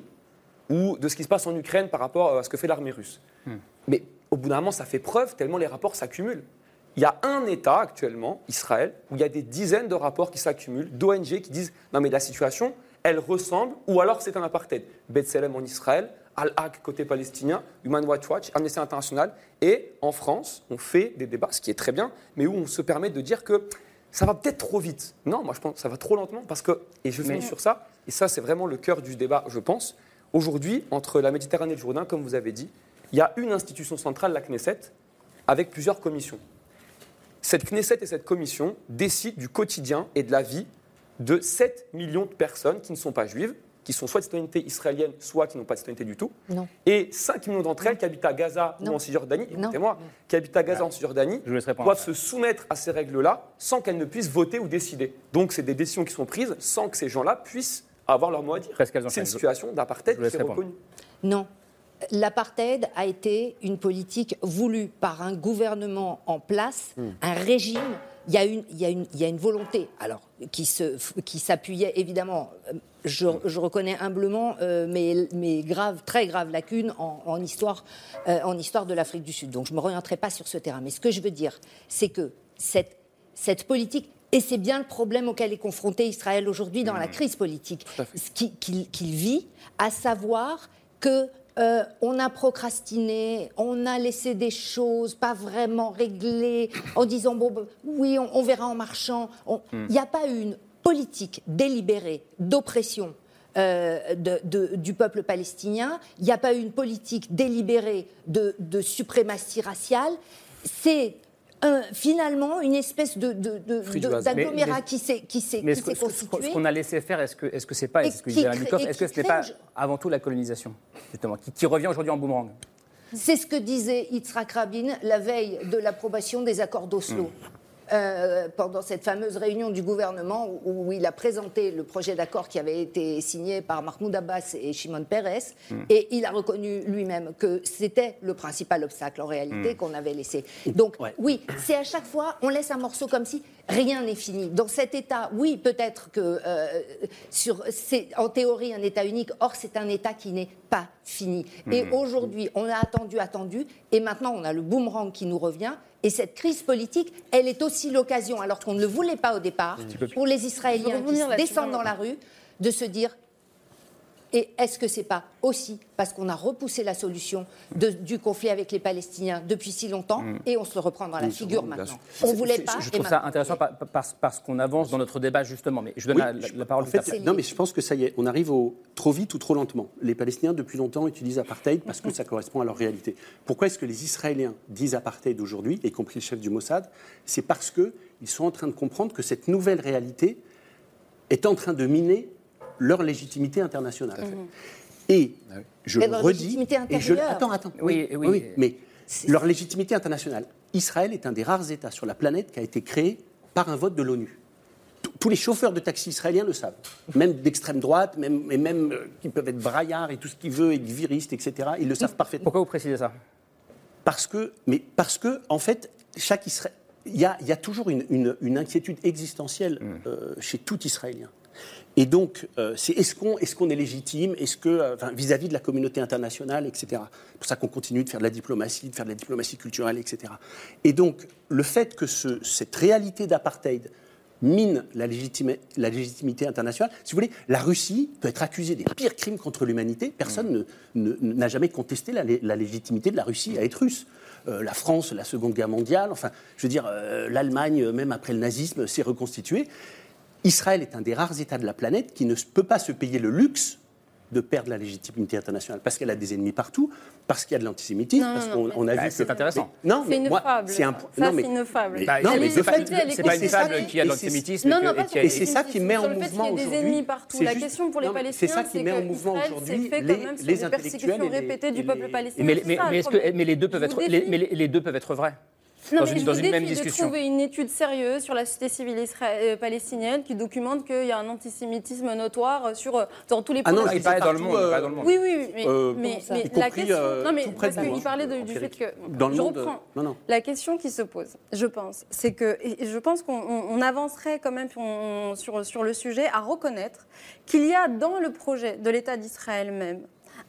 ou de ce qui se passe en Ukraine par rapport à ce que fait l'armée russe. Hmm. Mais au bout d'un moment, ça fait preuve tellement les rapports s'accumulent. Il y a un État actuellement, Israël, où il y a des dizaines de rapports qui s'accumulent, d'ONG qui disent non mais la situation, elle ressemble, ou alors c'est un apartheid. Bethlehem en Israël, Al-Haq côté palestinien, Human Rights Watch, Amnesty International, et en France, on fait des débats, ce qui est très bien, mais où on se permet de dire que ça va peut-être trop vite. Non, moi je pense que ça va trop lentement, parce que, et je finis sur ça, et ça c'est vraiment le cœur du débat, je pense, aujourd'hui, entre la Méditerranée et le Jourdain, comme vous avez dit, il y a une institution centrale, la Knesset, avec plusieurs commissions. Cette Knesset et cette commission décident du quotidien et de la vie de 7 millions de personnes qui ne sont pas juives, qui sont soit de citoyenneté israélienne, soit qui n'ont pas de citoyenneté du tout. Et 5 millions d'entre elles qui habitent à Gaza ou en Cisjordanie, écoutez-moi, qui habitent à Gaza ou en Cisjordanie, doivent se soumettre à ces règles-là sans qu'elles ne puissent voter ou décider. Donc c'est des décisions qui sont prises sans que ces gens-là puissent avoir leur mot à dire. C'est une situation d'apartheid qui est reconnue. Non, L'apartheid a été une politique voulue par un gouvernement en place, hmm. un régime. Il y, a une, il, y a une, il y a une volonté, alors, qui, s'appuyait évidemment, euh, je, je reconnais humblement, euh, mais, mais grave, très grave lacune en, en histoire, euh, en histoire de l'Afrique du Sud. Donc je ne me reviendrai pas sur ce terrain. Mais ce que je veux dire, c'est que cette, cette politique Et c'est bien le problème auquel est confronté Israël aujourd'hui dans la Mmh. crise politique, qu'il vit, à savoir que euh, on a procrastiné, on a laissé des choses pas vraiment réglées, en disant bon, ben, oui, on, on verra en marchant. On- Il n'y a pas eu une politique délibérée d'oppression. euh, de- de- du peuple palestinien, il n'y a pas eu une politique délibérée de, de suprématie raciale. C'est un- finalement une espèce de, d'agglomérat qui s'est qui s'est- Mais qui ce s'est ce ce qu'on a laissé faire, est-ce que est-ce que c'est pas, est-ce que est-ce que ce pas avant tout la colonisation, justement, qui, qui revient aujourd'hui en boomerang? C'est ce que disait Yitzhak Rabin la veille de l'approbation des accords d'Oslo. Hmm. Euh, pendant cette fameuse réunion du gouvernement où, où il a présenté le projet d'accord qui avait été signé par Mahmoud Abbas et Shimon Peres, Hmm. et il a reconnu lui-même que c'était le principal obstacle en réalité Hmm. qu'on avait laissé. Donc oui, c'est à chaque fois, on laisse un morceau comme si rien n'est fini. Dans cet État, oui, peut-être que euh, sur, c'est en théorie un État unique, or c'est un État qui n'est pas fini. Et Hmm. aujourd'hui, on a attendu, attendu, et maintenant on a le boomerang qui nous revient. Et cette crise politique, elle est aussi l'occasion, alors qu'on ne le voulait pas au départ, pour les Israéliens qui descendent dans la rue, de se dire et est-ce que c'est pas aussi parce qu'on a repoussé la solution de- du conflit avec les Palestiniens depuis si longtemps Mm. et on se le reprend dans la Oui, figure bien maintenant. On voulait pas. Je trouve ça intéressant par- par- parce qu'on avance dans notre débat justement. Mais je donne Oui, la, la- la parole En fait, tout à fait. non, mais je pense que ça y est, on arrive au trop vite ou trop lentement. Les Palestiniens, depuis longtemps, utilisent apartheid parce que ça correspond à leur réalité. Pourquoi est-ce que les Israéliens disent apartheid aujourd'hui, y compris le chef du Mossad? C'est parce qu'ils sont en train de comprendre que cette nouvelle réalité est en train de miner leur légitimité internationale. Et je Et le leur redis. légitimité et je, attends, attends. Oui, oui. mais leur légitimité internationale. Israël est un des rares États sur la planète qui a été créé par un vote de l'ONU. Tous- les chauffeurs de taxi israéliens le savent, même d'extrême droite, même, et même euh, qui peuvent être braillards et tout ce qu'ils veulent, et viristes, etc. Ils le savent parfaitement. Pourquoi vous précisez ça? Parce que, mais parce que, en fait, chaque Isra- il y a, il y a toujours une, une- une inquiétude existentielle euh, chez tout Israélien. Et donc, euh, c'est est-ce qu'on est, légitime, est-ce que euh, vis-à-vis de la communauté internationale, etc. C'est pour ça qu'on continue de faire de la diplomatie, de faire de la diplomatie culturelle, etc. Et donc, le fait que ce- cette réalité d'apartheid mine la, légitime- la légitimité internationale. Si vous voulez, la Russie peut être accusée des pires crimes contre l'humanité. Personne ne- ne- n'a jamais contesté la, lé- la légitimité de la Russie à être russe. Euh, la France, la Seconde Guerre mondiale, enfin, je veux dire, l'Allemagne, même après le nazisme, s'est reconstituée. Israël est un des rares États de la planète qui ne peut pas se payer le luxe de perdre la légitimité internationale parce qu'elle a des ennemis partout, parce qu'il y a de l'antisémitisme, parce qu'on a Bah, vu c'est que- intéressant. Mais- non, C'est mais une moi, fable. c'est un- Ça, c'est une fable. mais- Bah, non, c'est- mais c'est de pas, fait, c'est pas une fable qui- a de l'antisémitisme. Non, et non, et qui sur a- le Et c'est ça qui met en sur le fait mouvement qu'il y ait des aujourd'hui. ennemis partout. C'est La question pour les Palestiniens, c'est ça qui met en mouvement aujourd'hui les- intellectuels répétées du peuple les- palestinien. Mais, les deux peuvent être vrais? Non, dans mais une, je dans vous une défie même de discussion. trouver une étude sérieuse sur la société civile euh, palestinienne qui documente qu'il y a un antisémitisme notoire sur, euh, dans tous les Ah non, il pas dans le monde, euh, dans le monde. Oui, oui, mais, Euh, la compris, question. euh, non, mais tout près parce de qu'il parlait de- du fait que. Dans le je monde, reprends. non, non. La question qui se pose, je pense, c'est que. Et je pense qu'on on- on avancerait quand même on- sur, sur le sujet à reconnaître qu'il y a dans le projet de l'État d'Israël même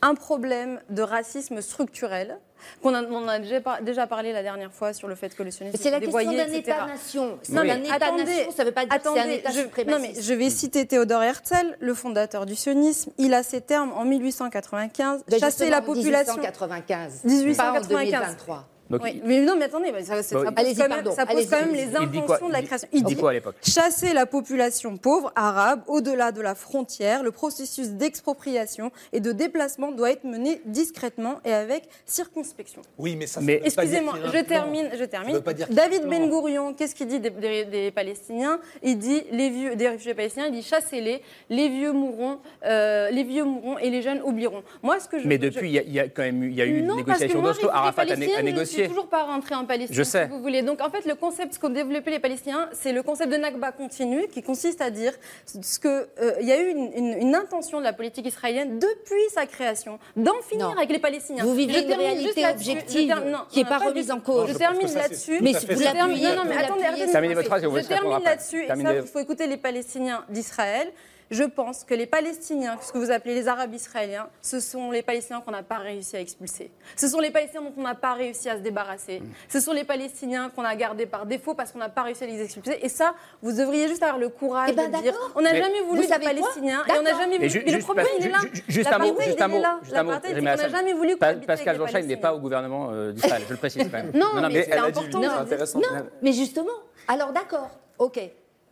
un problème de racisme structurel. qu'on a, on a déjà, par- déjà parlé la dernière fois sur le fait que le sionisme C'est la question d'un. État-nation. Non, mais un attendez, État-nation, ça ne veut pas dire que c'est un attendez, État je, non, mais je vais citer Théodore Herzl, le fondateur du sionisme. Il a ses termes en 1895, Ben, chasser la population. 1895. 1895. Pas en 2023. Donc, Oui, mais non, mais attendez, ça, ça- Bon, ça il- pose, quand même, pardon, ça pose allez-y. quand même les intentions de la Il dit- création. il dit quoi à l'époque? Chasser la population pauvre arabe au-delà de la frontière, le processus d'expropriation et de déplacement doit être mené discrètement et avec circonspection. Oui, mais ça, ça Mais- Excusez-moi, je termine, je Ça termine. David. Ben Gourion, qu'est-ce qu'il dit des, des- des Palestiniens? Il dit les vieux, des réfugiés palestiniens, il dit chassez-les, les vieux mourront, euh, les vieux mourront et les jeunes oublieront. Moi, ce que je Mais depuis, il y, a- il y a quand même il y a eu une non, négociation d'Oslo. Arafat a, né- a palestinienne, négocié. Je ne suis toujours pas rentrée en Palestine. Je sais. Si vous voulez. Donc, en fait, le concept qu'ont développé les Palestiniens, c'est le concept de Nakba continu, qui consiste à dire ce que euh, il y a eu une, une- une intention de la politique israélienne depuis sa création d'en finir Non. avec les Palestiniens. Vous vivez une réalité objective termine- non, qui n'est pas du remise en cause. Je je termine là-dessus. Mais si vous. Je termine- l'appuyez, Non, non, vous mais attendez, Terminez votre phrase Je termine là-dessus. et Terminez- ça, Il faut écouter les Palestiniens d'Israël. Je pense que les Palestiniens, ce que vous appelez les Arabes israéliens, ce sont les Palestiniens qu'on n'a pas réussi à expulser. Ce sont les Palestiniens dont on n'a pas réussi à se débarrasser. Ce sont les Palestiniens qu'on a gardés par défaut parce qu'on n'a pas réussi à les expulser. Et ça, vous devriez juste avoir le courage Eh ben, de dire d'accord. on n'a Mais jamais voulu des Palestiniens et on n'a jamais voulu. ju- Mais le juste- problème, il est là. ju- Juste un mot, juste il un est mot, là. juste un mot. L'apartheid, c'est Rémi qu'on n'a jamais voulu Pascal il n'est pas au gouvernement euh, d'Israël, je le précise quand même. Non, mais mais c'est important. Non, mais justement, alors d'accord, ok.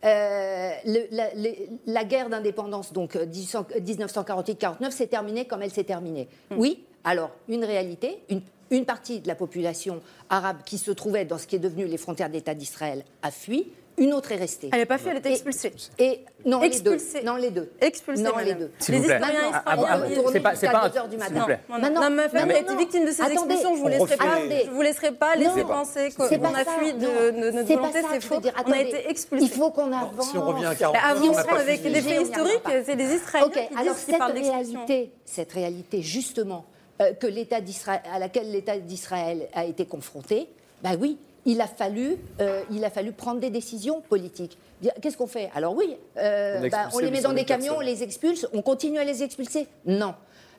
Euh, le- la, les- la guerre d'indépendance, donc euh, 1800 1948-49, s'est terminée comme elle s'est terminée. Oui, alors une réalité, une, une partie de la population arabe qui se trouvait dans ce qui est devenu les frontières de l'État d'Israël a fui, une autre est restée. Elle n'est pas fui, elle était expulsée. Et non, Expulsée. les deux. Non, les deux. Expulsée, Non, madame. les deux. S'il Les vous plaît. Ah, ah, israéliens ah, c'est pas- pas un- 2 heures du matin. vous plaît. Non, non, Maintenant- non, ma femme a été victime de ces attendez. expulsions. Je vous laisserai pas. Je vous laisserai pas laisser penser C'est qu'on pas a ça, fui de, notre volonté. ça C'est faux. On a été expulsés. Il faut qu'on avance. Si on revient à Mais 49, on avançons n'a pas avec des faits historiques. pas. C'est les Israéliens qui alors disent qu'ils cette parlent d'expulsion. cette réalité justement euh, que l'État d'Israël, à laquelle l'État d'Israël a été confronté, bah oui, il a fallu, euh, il a fallu prendre des décisions politiques. Qu'est-ce qu'on fait? Alors oui, euh, On bah, on les met dans 800 des 000 camions, on les expulse, on continue à les expulser? Non.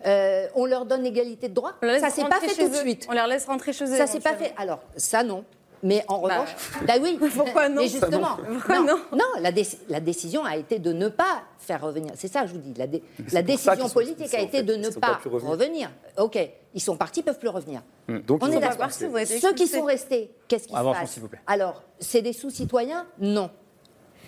Euh, on leur donne l'égalité de droit? On les laisse Ça s'est pas rentrer fait chez tout de eux. suite. On les laisse rentrer chez eux. Ça s'est pas fait. Alors, ça non. Mais en Bah, revanche, bah oui. Pourquoi non Mais justement, Pourquoi non non, la, déci- la décision a été de ne pas faire revenir. C'est ça, je vous dis. La, dé- décision sont politique a en été fait. de Ils ne pas pas revenir. revenir. Ok, ils sont partis, peuvent plus revenir. Donc, On ils est d'accord. Ceux qui sont restés, qu'est-ce qui se Avançons, passe s'il vous plaît. Alors, c'est des sous-citoyens Non.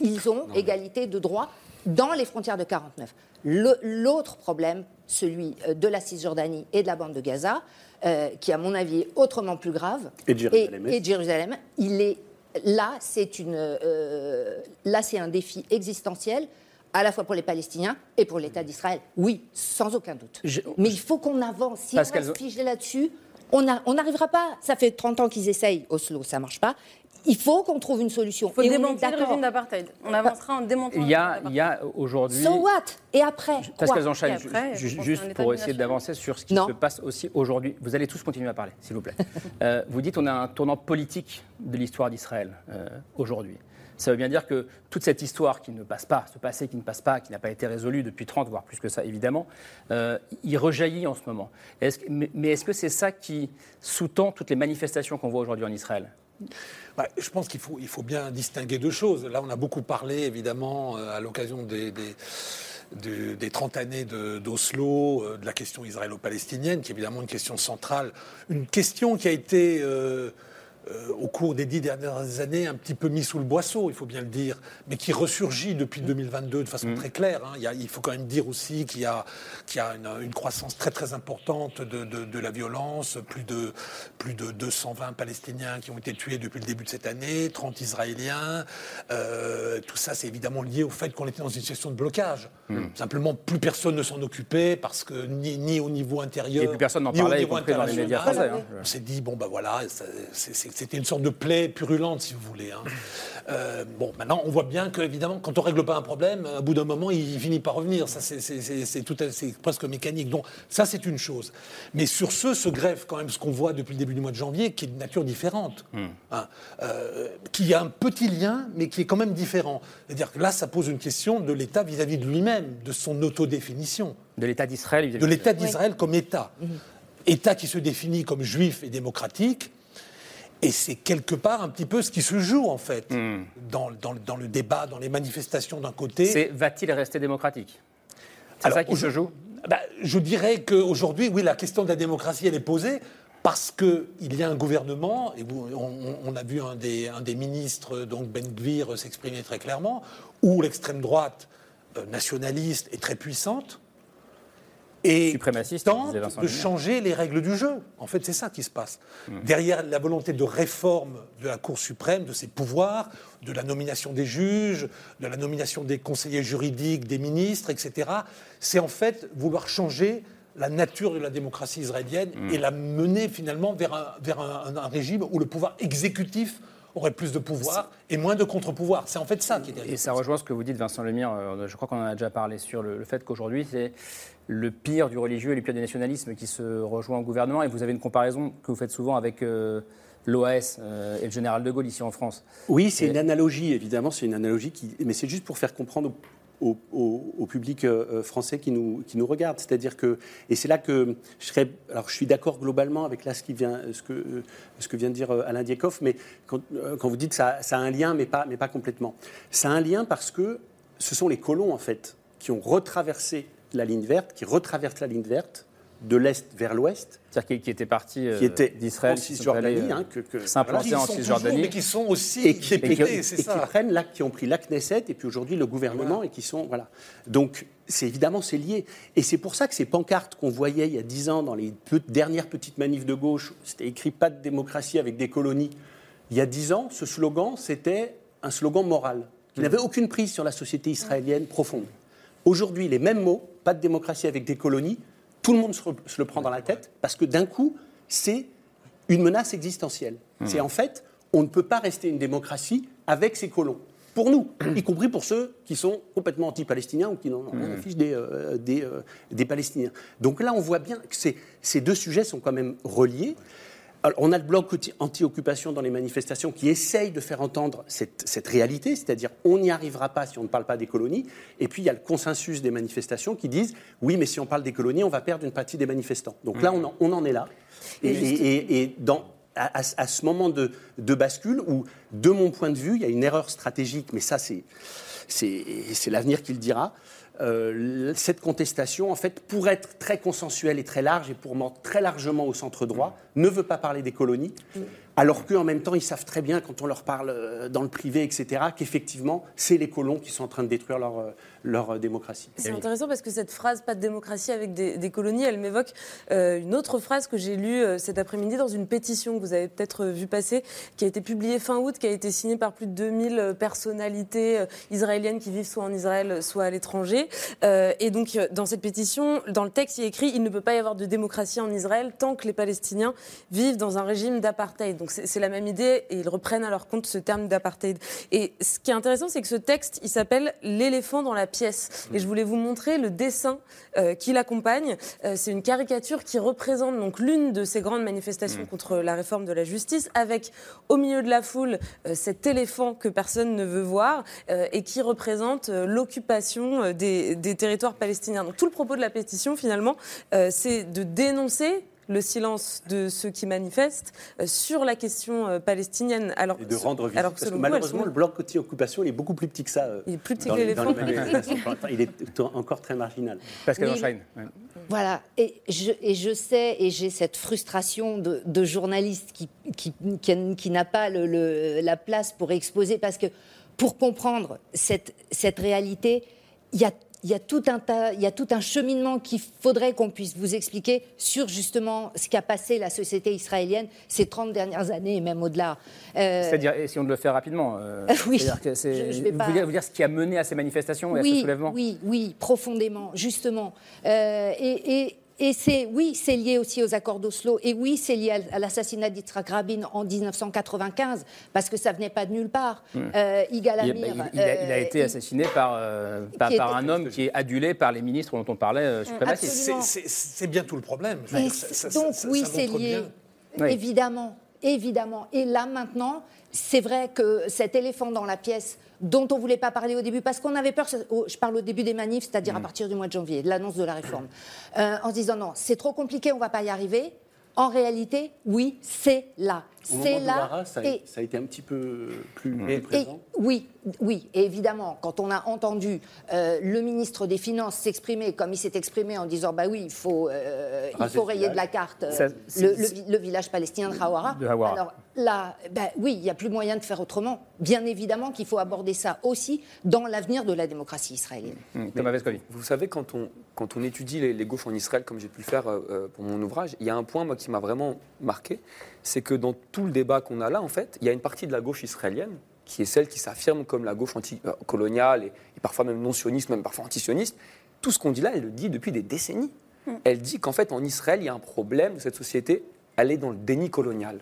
Ils ont égalité de droit dans les frontières de 49. Le- L'autre problème, celui euh, de la Cisjordanie et de la bande de Gaza, euh, qui à mon avis est autrement plus grave, Et de Jérusalem. et, et de Jérusalem, il est là, c'est une, euh, là, c'est un défi existentiel à la fois pour les Palestiniens et pour l'État d'Israël. Oui, sans aucun doute. Je- Mais il faut qu'on avance. Si on reste figé là-dessus, on n'arrivera pas. Ça fait 30 ans qu'ils essayent Oslo, ça marche pas. Il faut qu'on trouve une solution. Il faut Et démanteler le régime d'apartheid. On avancera en démantelant Il le y a, d'apartheid. il y a aujourd'hui. So what? Et après? Pascal pense juste pour essayer d'avancer sur ce qui Non. se passe aussi aujourd'hui. Vous allez tous continuer à parler, s'il vous plaît. Euh, vous dites on a un tournant politique de l'histoire d'Israël euh, aujourd'hui. Ça veut bien dire que toute cette histoire qui ne passe pas, ce passé qui ne passe pas, qui n'a pas été résolu depuis 30, voire plus que ça évidemment, euh, il rejaillit en ce moment. Mais est-ce que c'est ça qui sous-tend toutes les manifestations qu'on voit aujourd'hui en Israël? Je pense qu'il faut, il faut bien distinguer deux choses. Là, on a beaucoup parlé, évidemment, euh, à l'occasion des, des, du- des 30 années de- d'Oslo, euh, de la question israélo-palestinienne, qui est évidemment une question centrale. Une question qui a été, euh, euh, au cours des dix dernières années, un petit peu mise sous le boisseau, il faut bien le dire, mais qui ressurgit depuis 2022 de façon très claire. hein. Il, y a- il faut quand même dire aussi qu'il y a, qu'il y a une, une croissance très très importante de, de- de la violence, plus de, plus de 220 Palestiniens qui ont été tués depuis le début de cette année, 30 Israéliens. Euh, tout ça, c'est évidemment lié au fait qu'on était dans une situation de blocage. Simplement, plus personne ne s'en occupait parce que ni, ni au niveau intérieur, Et plus personne n'en ni au parlait, y niveau compris dans les médias français, hein. On s'est dit, bon, ben voilà, c'est- c'était une sorte de plaie purulente, si vous voulez. hein. Euh, bon, maintenant, on voit bien que, évidemment, quand on règle pas un problème, à bout d'un moment, il finit par revenir. Ça, c'est- presque mécanique. Donc, ça, c'est une chose. Mais sur ce, se greffe quand même ce qu'on voit depuis le début du mois de janvier, qui est de nature différente. Hein. Euh, qui a un petit lien, mais qui est quand même différent. C'est-à-dire que là, ça pose une question de l'État vis-à-vis de lui-même, de son autodéfinition De l'État d'Israël vis-à-vis de l'État d'Israël comme État. État qui se définit comme juif et démocratique. Et c'est quelque part un petit peu ce qui se joue, en fait, dans, dans- dans le débat, dans les manifestations d'un côté. C'est va-t-il rester démocratique? C'est ça qui se joue? bah, Je dirais qu'aujourd'hui, oui, la question de la démocratie, elle est posée parce qu'il y a un gouvernement, et on a vu un des, un des ministres, donc Ben Gvir, s'exprimer très clairement, où l'extrême droite euh, nationaliste est très puissante et tente de changer les règles du jeu. En fait, c'est ça qui se passe. Derrière la volonté de réforme de la Cour suprême, de ses pouvoirs, de la nomination des juges, de la nomination des conseillers juridiques, des ministres, etc., c'est en fait vouloir changer la nature de la démocratie israélienne et la mener finalement vers un, vers un- un- un régime où le pouvoir exécutif aurait plus de pouvoir et moins de contre-pouvoir. C'est en fait ça qui est derrière. Et ça rejoint ce que vous dites, Vincent Lemire. euh, Je crois qu'on en a déjà parlé sur le, le fait qu'aujourd'hui, c'est le pire du religieux et le pire du nationalisme qui se rejoint au gouvernement. Et vous avez une comparaison que vous faites souvent avec euh, l'OAS euh, et le général de Gaulle ici en France. Oui, c'est Et- une analogie, évidemment, c'est une analogie qui. Mais c'est juste pour faire comprendre au, au, public français qui nous, qui nous regarde. C'est-à-dire que, et c'est là que je serais, alors je suis d'accord globalement avec là ce, qui vient, ce, que, ce que vient de dire Alain Dieckhoff, mais quand, quand vous dites que ça, ça, a un lien, mais pas, mais pas complètement. Ça a un lien parce que ce sont les colons, en fait, qui ont retraversé la ligne verte, qui retraversent la ligne verte de l'est vers l'ouest. C'est-à-dire qui, étaient partis qui étaient d'Israël, en Cisjordanie, hein, que, que s'implanter en Cisjordanie, mais qui sont aussi et qui, et qui, prennent là, qui ont pris la Knesset et puis aujourd'hui le gouvernement et qui sont voilà. Donc c'est évidemment c'est lié et c'est pour ça que ces pancartes qu'on voyait il y a dix ans dans les dernières petites manifs de gauche, c'était écrit pas de démocratie avec des colonies. Il y a dix ans, ce slogan c'était un slogan moral qui n'avait aucune prise sur la société israélienne profonde. Aujourd'hui, les mêmes mots, pas de démocratie avec des colonies, tout le monde se, le prend dans la tête parce que d'un coup, c'est une menace existentielle. Mmh. C'est en fait, on ne peut pas rester une démocratie avec ces colons. Pour nous, y compris pour ceux qui sont complètement anti-palestiniens ou qui n'en ont rien à mmh. des, euh, des, euh, des, Palestiniens. Donc là, on voit bien que ces deux sujets sont quand même reliés on a le bloc anti-occupation dans les manifestations qui essaye de faire entendre cette, réalité, c'est-à-dire on n'y arrivera pas si on ne parle pas des colonies. Et puis il y a le consensus des manifestations qui disent oui, mais si on parle des colonies, on va perdre une partie des manifestants. Donc là, on en, est là. Et, à, ce moment de, bascule où, de mon point de vue, il y a une erreur stratégique, mais ça, c'est l'avenir qui le dira. Euh, cette contestation, en fait, pour être très consensuelle et très large et pour monter très largement au centre droit, ne veut pas parler des colonies, alors qu'en même temps, ils savent très bien, quand on leur parle euh, dans le privé, etc., qu'effectivement, c'est les colons qui sont en train de détruire leur, euh, leur euh, démocratie. C'est intéressant parce que cette phrase, pas de démocratie avec des, colonies, elle m'évoque une autre phrase que j'ai lue cet après-midi dans une pétition que vous avez peut-être vu passer, qui a été publiée fin août, qui a été signée par plus de 2000 personnalités israéliennes qui vivent soit en Israël, soit à l'étranger. et donc, dans cette pétition, dans le texte, il est écrit il ne peut pas y avoir de démocratie en Israël tant que les Palestiniens vivent dans un régime d'apartheid. Donc c'est la même idée et ils reprennent à leur compte ce terme d'apartheid. Et ce qui est intéressant, c'est que ce texte, il s'appelle L'éléphant dans la pièce. Et je voulais vous montrer le dessin euh, qui l'accompagne. Euh, c'est une caricature qui représente donc l'une de ces grandes manifestations mm. contre la réforme de la justice, avec au milieu de la foule euh, cet éléphant que personne ne veut voir et qui représente l'occupation des, des, territoires palestiniens. Donc tout le propos de la pétition, finalement, c'est de dénoncer le silence de ceux qui manifestent euh, sur la question euh, palestinienne. Alors, et de rendre visible. parce que malheureusement, le bloc côté-occupation, il est beaucoup plus petit que ça. Euh, il est plus petit que l'éléphant. il est encore très marginal. Pascal oui, Voilà, et je, et je, sais, et j'ai cette frustration de, de journaliste qui, qui, qui, n'a pas le, la place pour exposer, parce que pour comprendre cette, cette réalité, il y a il y a tout un, tas, il y a tout un cheminement qu'il faudrait qu'on puisse vous expliquer sur justement ce qu'a passé la société israélienne ces 30 dernières années et même au-delà. Euh, C'est-à-dire, si on le fait rapidement, euh, oui, que je, vais pas... vous, dire, ce qui a mené à ces manifestations et à ce soulèvement Oui, oui, profondément, justement. Euh, et, et c'est oui, c'est lié aussi aux accords d'Oslo, et oui, c'est lié à, l'assassinat d'Yitzhak Rabin en 1995, parce que ça venait pas de nulle part. Euh, il, a, euh, été assassiné par, euh, par, un homme qui est adulé par les ministres dont on parlait suprématistes. C'est bien tout le problème. donc oui, c'est lié, évidemment, évidemment. Et là maintenant, c'est vrai que cet éléphant dans la pièce dont on ne voulait pas parler au début, parce qu'on avait peur, je parle au début des manifs, c'est-à-dire à mm. partir du mois de janvier, de l'annonce de la réforme, euh, en se disant non, c'est trop compliqué, on ne va pas y arriver. En réalité, oui, c'est là. C'est là. ça, a, et, ça a été un petit peu plus, présent. oui, oui, et évidemment, quand on a entendu euh, le ministre des Finances s'exprimer comme il s'est exprimé en disant bah oui, il faut, euh, il faut rayer de la carte le, village palestinien de Hawara. Alors là, bah, oui, il n'y a plus moyen de faire autrement. Bien évidemment qu'il faut aborder ça aussi dans l'avenir de la démocratie israélienne. Mmh, vous savez, quand on, quand on étudie les, gauches en Israël, comme j'ai pu le faire euh, pour mon ouvrage, il y a un point moi, qui m'a vraiment marqué, c'est que dans tout le débat qu'on a là, en fait, il y a une partie de la gauche israélienne qui est celle qui s'affirme comme la gauche anticoloniale et, et parfois même non-sioniste, même parfois antisioniste. Tout ce qu'on dit là, elle le dit depuis des décennies. Mm. Elle dit qu'en fait, en Israël, il y a un problème de cette société, elle est dans le déni colonial.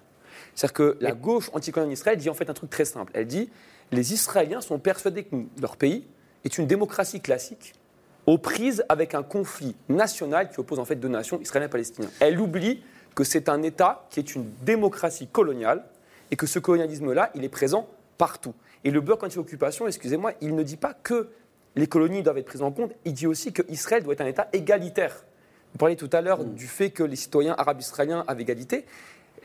C'est-à-dire que la gauche anticoloniale en Israël dit en fait un truc très simple. Elle dit les Israéliens sont persuadés que leur pays est une démocratie classique aux prises avec un conflit national qui oppose en fait deux nations, israéliennes et palestiniennes. Elle oublie que c'est un État qui est une démocratie coloniale et que ce colonialisme-là, il est présent partout. Et le bloc anti-occupation, excusez-moi, il ne dit pas que les colonies doivent être prises en compte. Il dit aussi qu'Israël doit être un État égalitaire. Vous parliez tout à l'heure du fait que les citoyens arabes israéliens avaient égalité.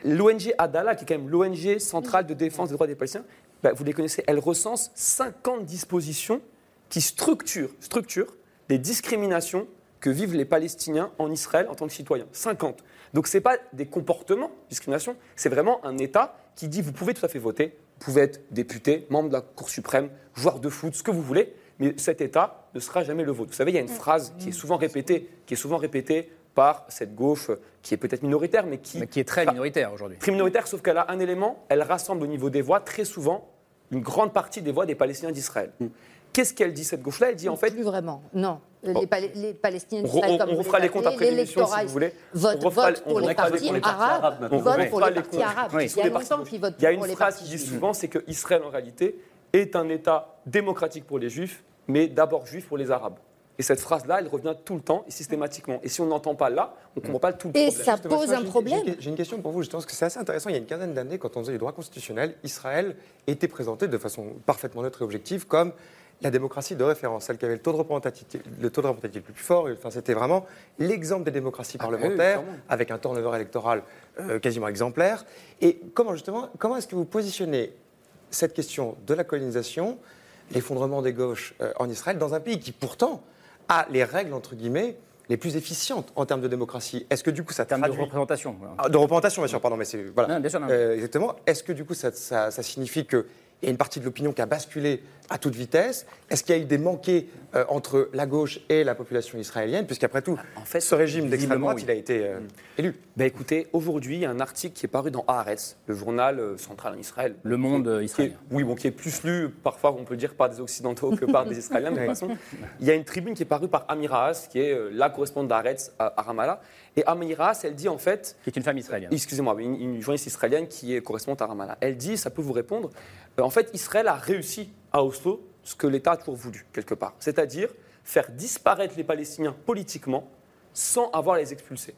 L'ONG Adala, qui est quand même l'ONG centrale de défense des droits des Palestiniens, bah, vous les connaissez, elle recense 50 dispositions qui structurent, structurent des discriminations que vivent les Palestiniens en Israël en tant que citoyens. 50. Donc ce n'est pas des comportements de discrimination, c'est vraiment un État qui dit vous pouvez tout à fait voter, vous pouvez être député, membre de la Cour suprême, joueur de foot, ce que vous voulez, mais cet État ne sera jamais le vôtre. Vous savez, il y a une phrase qui est souvent répétée, qui est souvent répétée par cette gauche qui est peut-être minoritaire, mais qui... Mais qui est très minoritaire aujourd'hui. Très minoritaire, sauf qu'elle a un élément, elle rassemble au niveau des voix très souvent une grande partie des voix des Palestiniens d'Israël. Qu'est-ce qu'elle dit, cette gauche-là? Elle dit en fait... Plus vraiment, non. Les. Pal- les Palestiniens On, d'Israël, on- comme on refera les les comptes après l'émission, si vous voulez. Vote, On refera vote les- pour on les partis les arabes. On Vote pour les les partis comptes. arabes. Il y a les partis longtemps qu'ils votent Il y a pour une les phrase partis qui dit souvent, c'est que Israël, en réalité, est un État démocratique pour les Juifs, mais d'abord juif pour les Arabes. Et cette phrase-là, elle revient tout le temps et systématiquement. Et si on n'entend pas là, on ne comprend pas tout le Et problème. ça Justement, pose un j'ai- problème. j'ai- J'ai une question pour vous, justement, parce que c'est assez intéressant. Il y a une quinzaine d'années, quand on faisait les droits constitutionnels, Israël était présenté de façon parfaitement neutre et objective comme la démocratie de référence, celle qui avait le taux de représentativité le, taux de représentativité le plus fort. Enfin, C'était vraiment l'exemple des démocraties parlementaires, clairement. avec un turnover électoral euh, quasiment exemplaire. Et comment, justement, comment est-ce que vous positionnez cette question de la colonisation, l'effondrement des gauches euh, en Israël, dans un pays qui pourtant a les règles, entre guillemets, les plus efficientes en termes de démocratie? Est-ce que du coup ça En termes de traduit... représentation. voilà. Ah, De représentation, bien sûr, pardon, mais c'est. Voilà. Non, bien sûr, non. Euh, exactement. Est-ce que du coup ça, ça- ça signifie qu'il y a une partie de l'opinion qui a basculé à toute vitesse Est-ce qu'il y a eu des manqués euh, entre la gauche et la population israélienne Puisqu'après tout, En fait, ce régime d'extrême droite, oui. il a été euh, élu. Ben écoutez, aujourd'hui, il y a un article qui est paru dans Haaretz, le journal euh, central en Israël. Le monde est- israélien. oui, bon, qui est plus lu parfois, on peut dire, par des Occidentaux que par des Israéliens, de toute façon. Il y a une tribune qui est parue par Amira Haas, qui est euh, la correspondante d'Haaretz à, à Ramallah. Et Amira Haas, elle dit en fait, Qui est une femme israélienne. excusez-moi, une, une journaliste israélienne qui est correspondante à Ramallah, elle dit, ça peut vous répondre, euh, en fait, Israël a réussi à Oslo ce que l'État a toujours voulu, quelque part. C'est-à-dire faire disparaître les Palestiniens politiquement sans avoir à les expulser.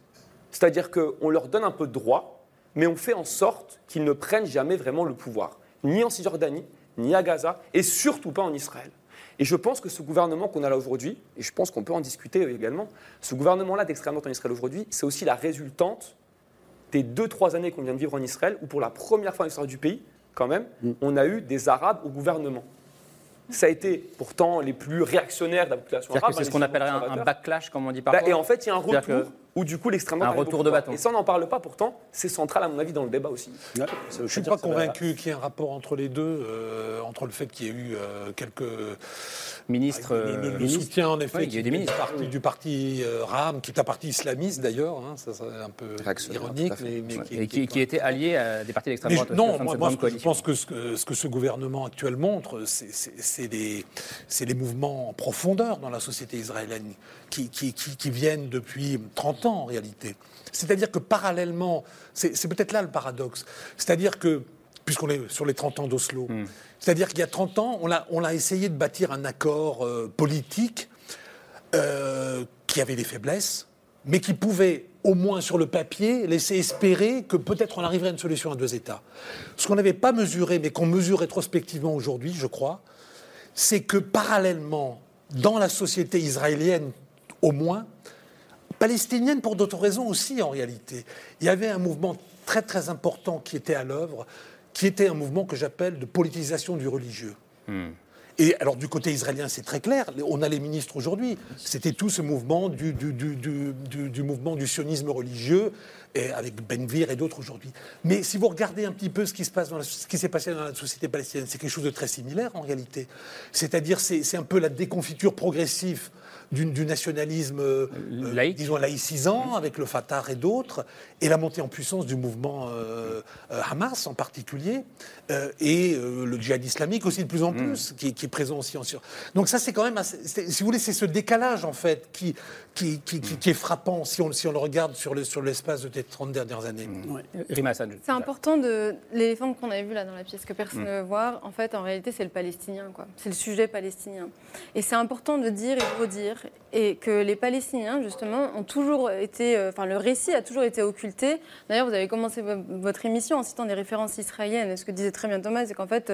C'est-à-dire qu'on leur donne un peu de droit, mais on fait en sorte qu'ils ne prennent jamais vraiment le pouvoir, ni en Cisjordanie, ni à Gaza, et surtout pas en Israël. Et je pense que ce gouvernement qu'on a là aujourd'hui, et je pense qu'on peut en discuter également, ce gouvernement-là d'extrême droite en Israël aujourd'hui, c'est aussi la résultante des deux, trois années qu'on vient de vivre en Israël, où pour la première fois dans l'histoire du pays, quand même, on a eu des Arabes au gouvernement. Ça a été pourtant les plus réactionnaires de la population arabe. c'est ce hein, qu'on appellerait un, backlash, comme on dit Bah, parfois. et en fait, il y a un retour où du coup l'extrême droite Un retour de bâton. Et ça, on n'en parle pas pourtant. C'est central, à mon avis, dans le débat aussi. Je ne suis pas convaincu qu'il y ait un rapport entre les deux, euh, entre le fait qu'il y ait eu euh, quelques Ministre. le, le- le ministre. soutien en effet Oui, il y a qui des du ministres. parti, du parti euh, RAM, qui est un parti islamiste d'ailleurs, hein, ça c'est un peu ironique, mais, mais Ouais, qui, et qui, qui était allié à des partis d'extrême droite. non, moi, je pense que ce, que ce que ce gouvernement actuel montre, c'est- des, mouvements en profondeur dans la société israélienne qui, qui, qui- qui viennent depuis 30 ans en réalité. C'est-à-dire que parallèlement, c'est peut-être là le paradoxe, c'est-à-dire que, puisqu'on est sur les 30 ans d'Oslo, Hmm. c'est-à-dire qu'il y a 30 ans, on a, on a essayé de bâtir un accord euh, politique euh, qui avait des faiblesses, mais qui pouvait, au moins sur le papier, laisser espérer que peut-être on arriverait à une solution à deux États. Ce qu'on n'avait pas mesuré, mais qu'on mesure rétrospectivement aujourd'hui, je crois, c'est que parallèlement, dans la société israélienne au moins, palestinienne pour d'autres raisons aussi en réalité, il y avait un mouvement très très important qui était à l'œuvre, qui était un mouvement que j'appelle de politisation du religieux. Et alors du côté israélien, c'est très clair. On a les ministres aujourd'hui. C'était tout ce mouvement du, du, du, du- du- du mouvement du sionisme religieux, et avec Ben Gvir et d'autres aujourd'hui. Mais si vous regardez un petit peu ce qui se passe dans la- ce qui s'est passé dans la société palestinienne, c'est quelque chose de très similaire en réalité. C'est-à-dire, c'est c'est un peu la déconfiture progressive du, du nationalisme, euh, Laïque. disons laïcisant, avec le Fatah et d'autres, et la montée en puissance du mouvement euh, euh, Hamas en particulier, euh, et euh, le djihad islamique aussi de plus en plus, qui, qui est présent aussi en Syrie. Donc ça, c'est quand même, assez- si vous voulez, c'est ce décalage en fait qui, qui, qui, qui- qui est frappant si on, si on le regarde sur le- sur l'espace de ces 30 dernières années. Rima Hassan. C'est important de l'éléphant qu'on avait vu là dans la pièce que personne ne veut voir. En fait, en réalité, c'est le palestinien, quoi. C'est le sujet palestinien. Et c'est important de dire et de redire et que les Palestiniens, justement, ont toujours été, euh, enfin, le récit a toujours été occulté. D'ailleurs, vous avez commencé vo- votre émission en citant des références israéliennes. Et ce que disait très bien Thomas, c'est qu'en fait,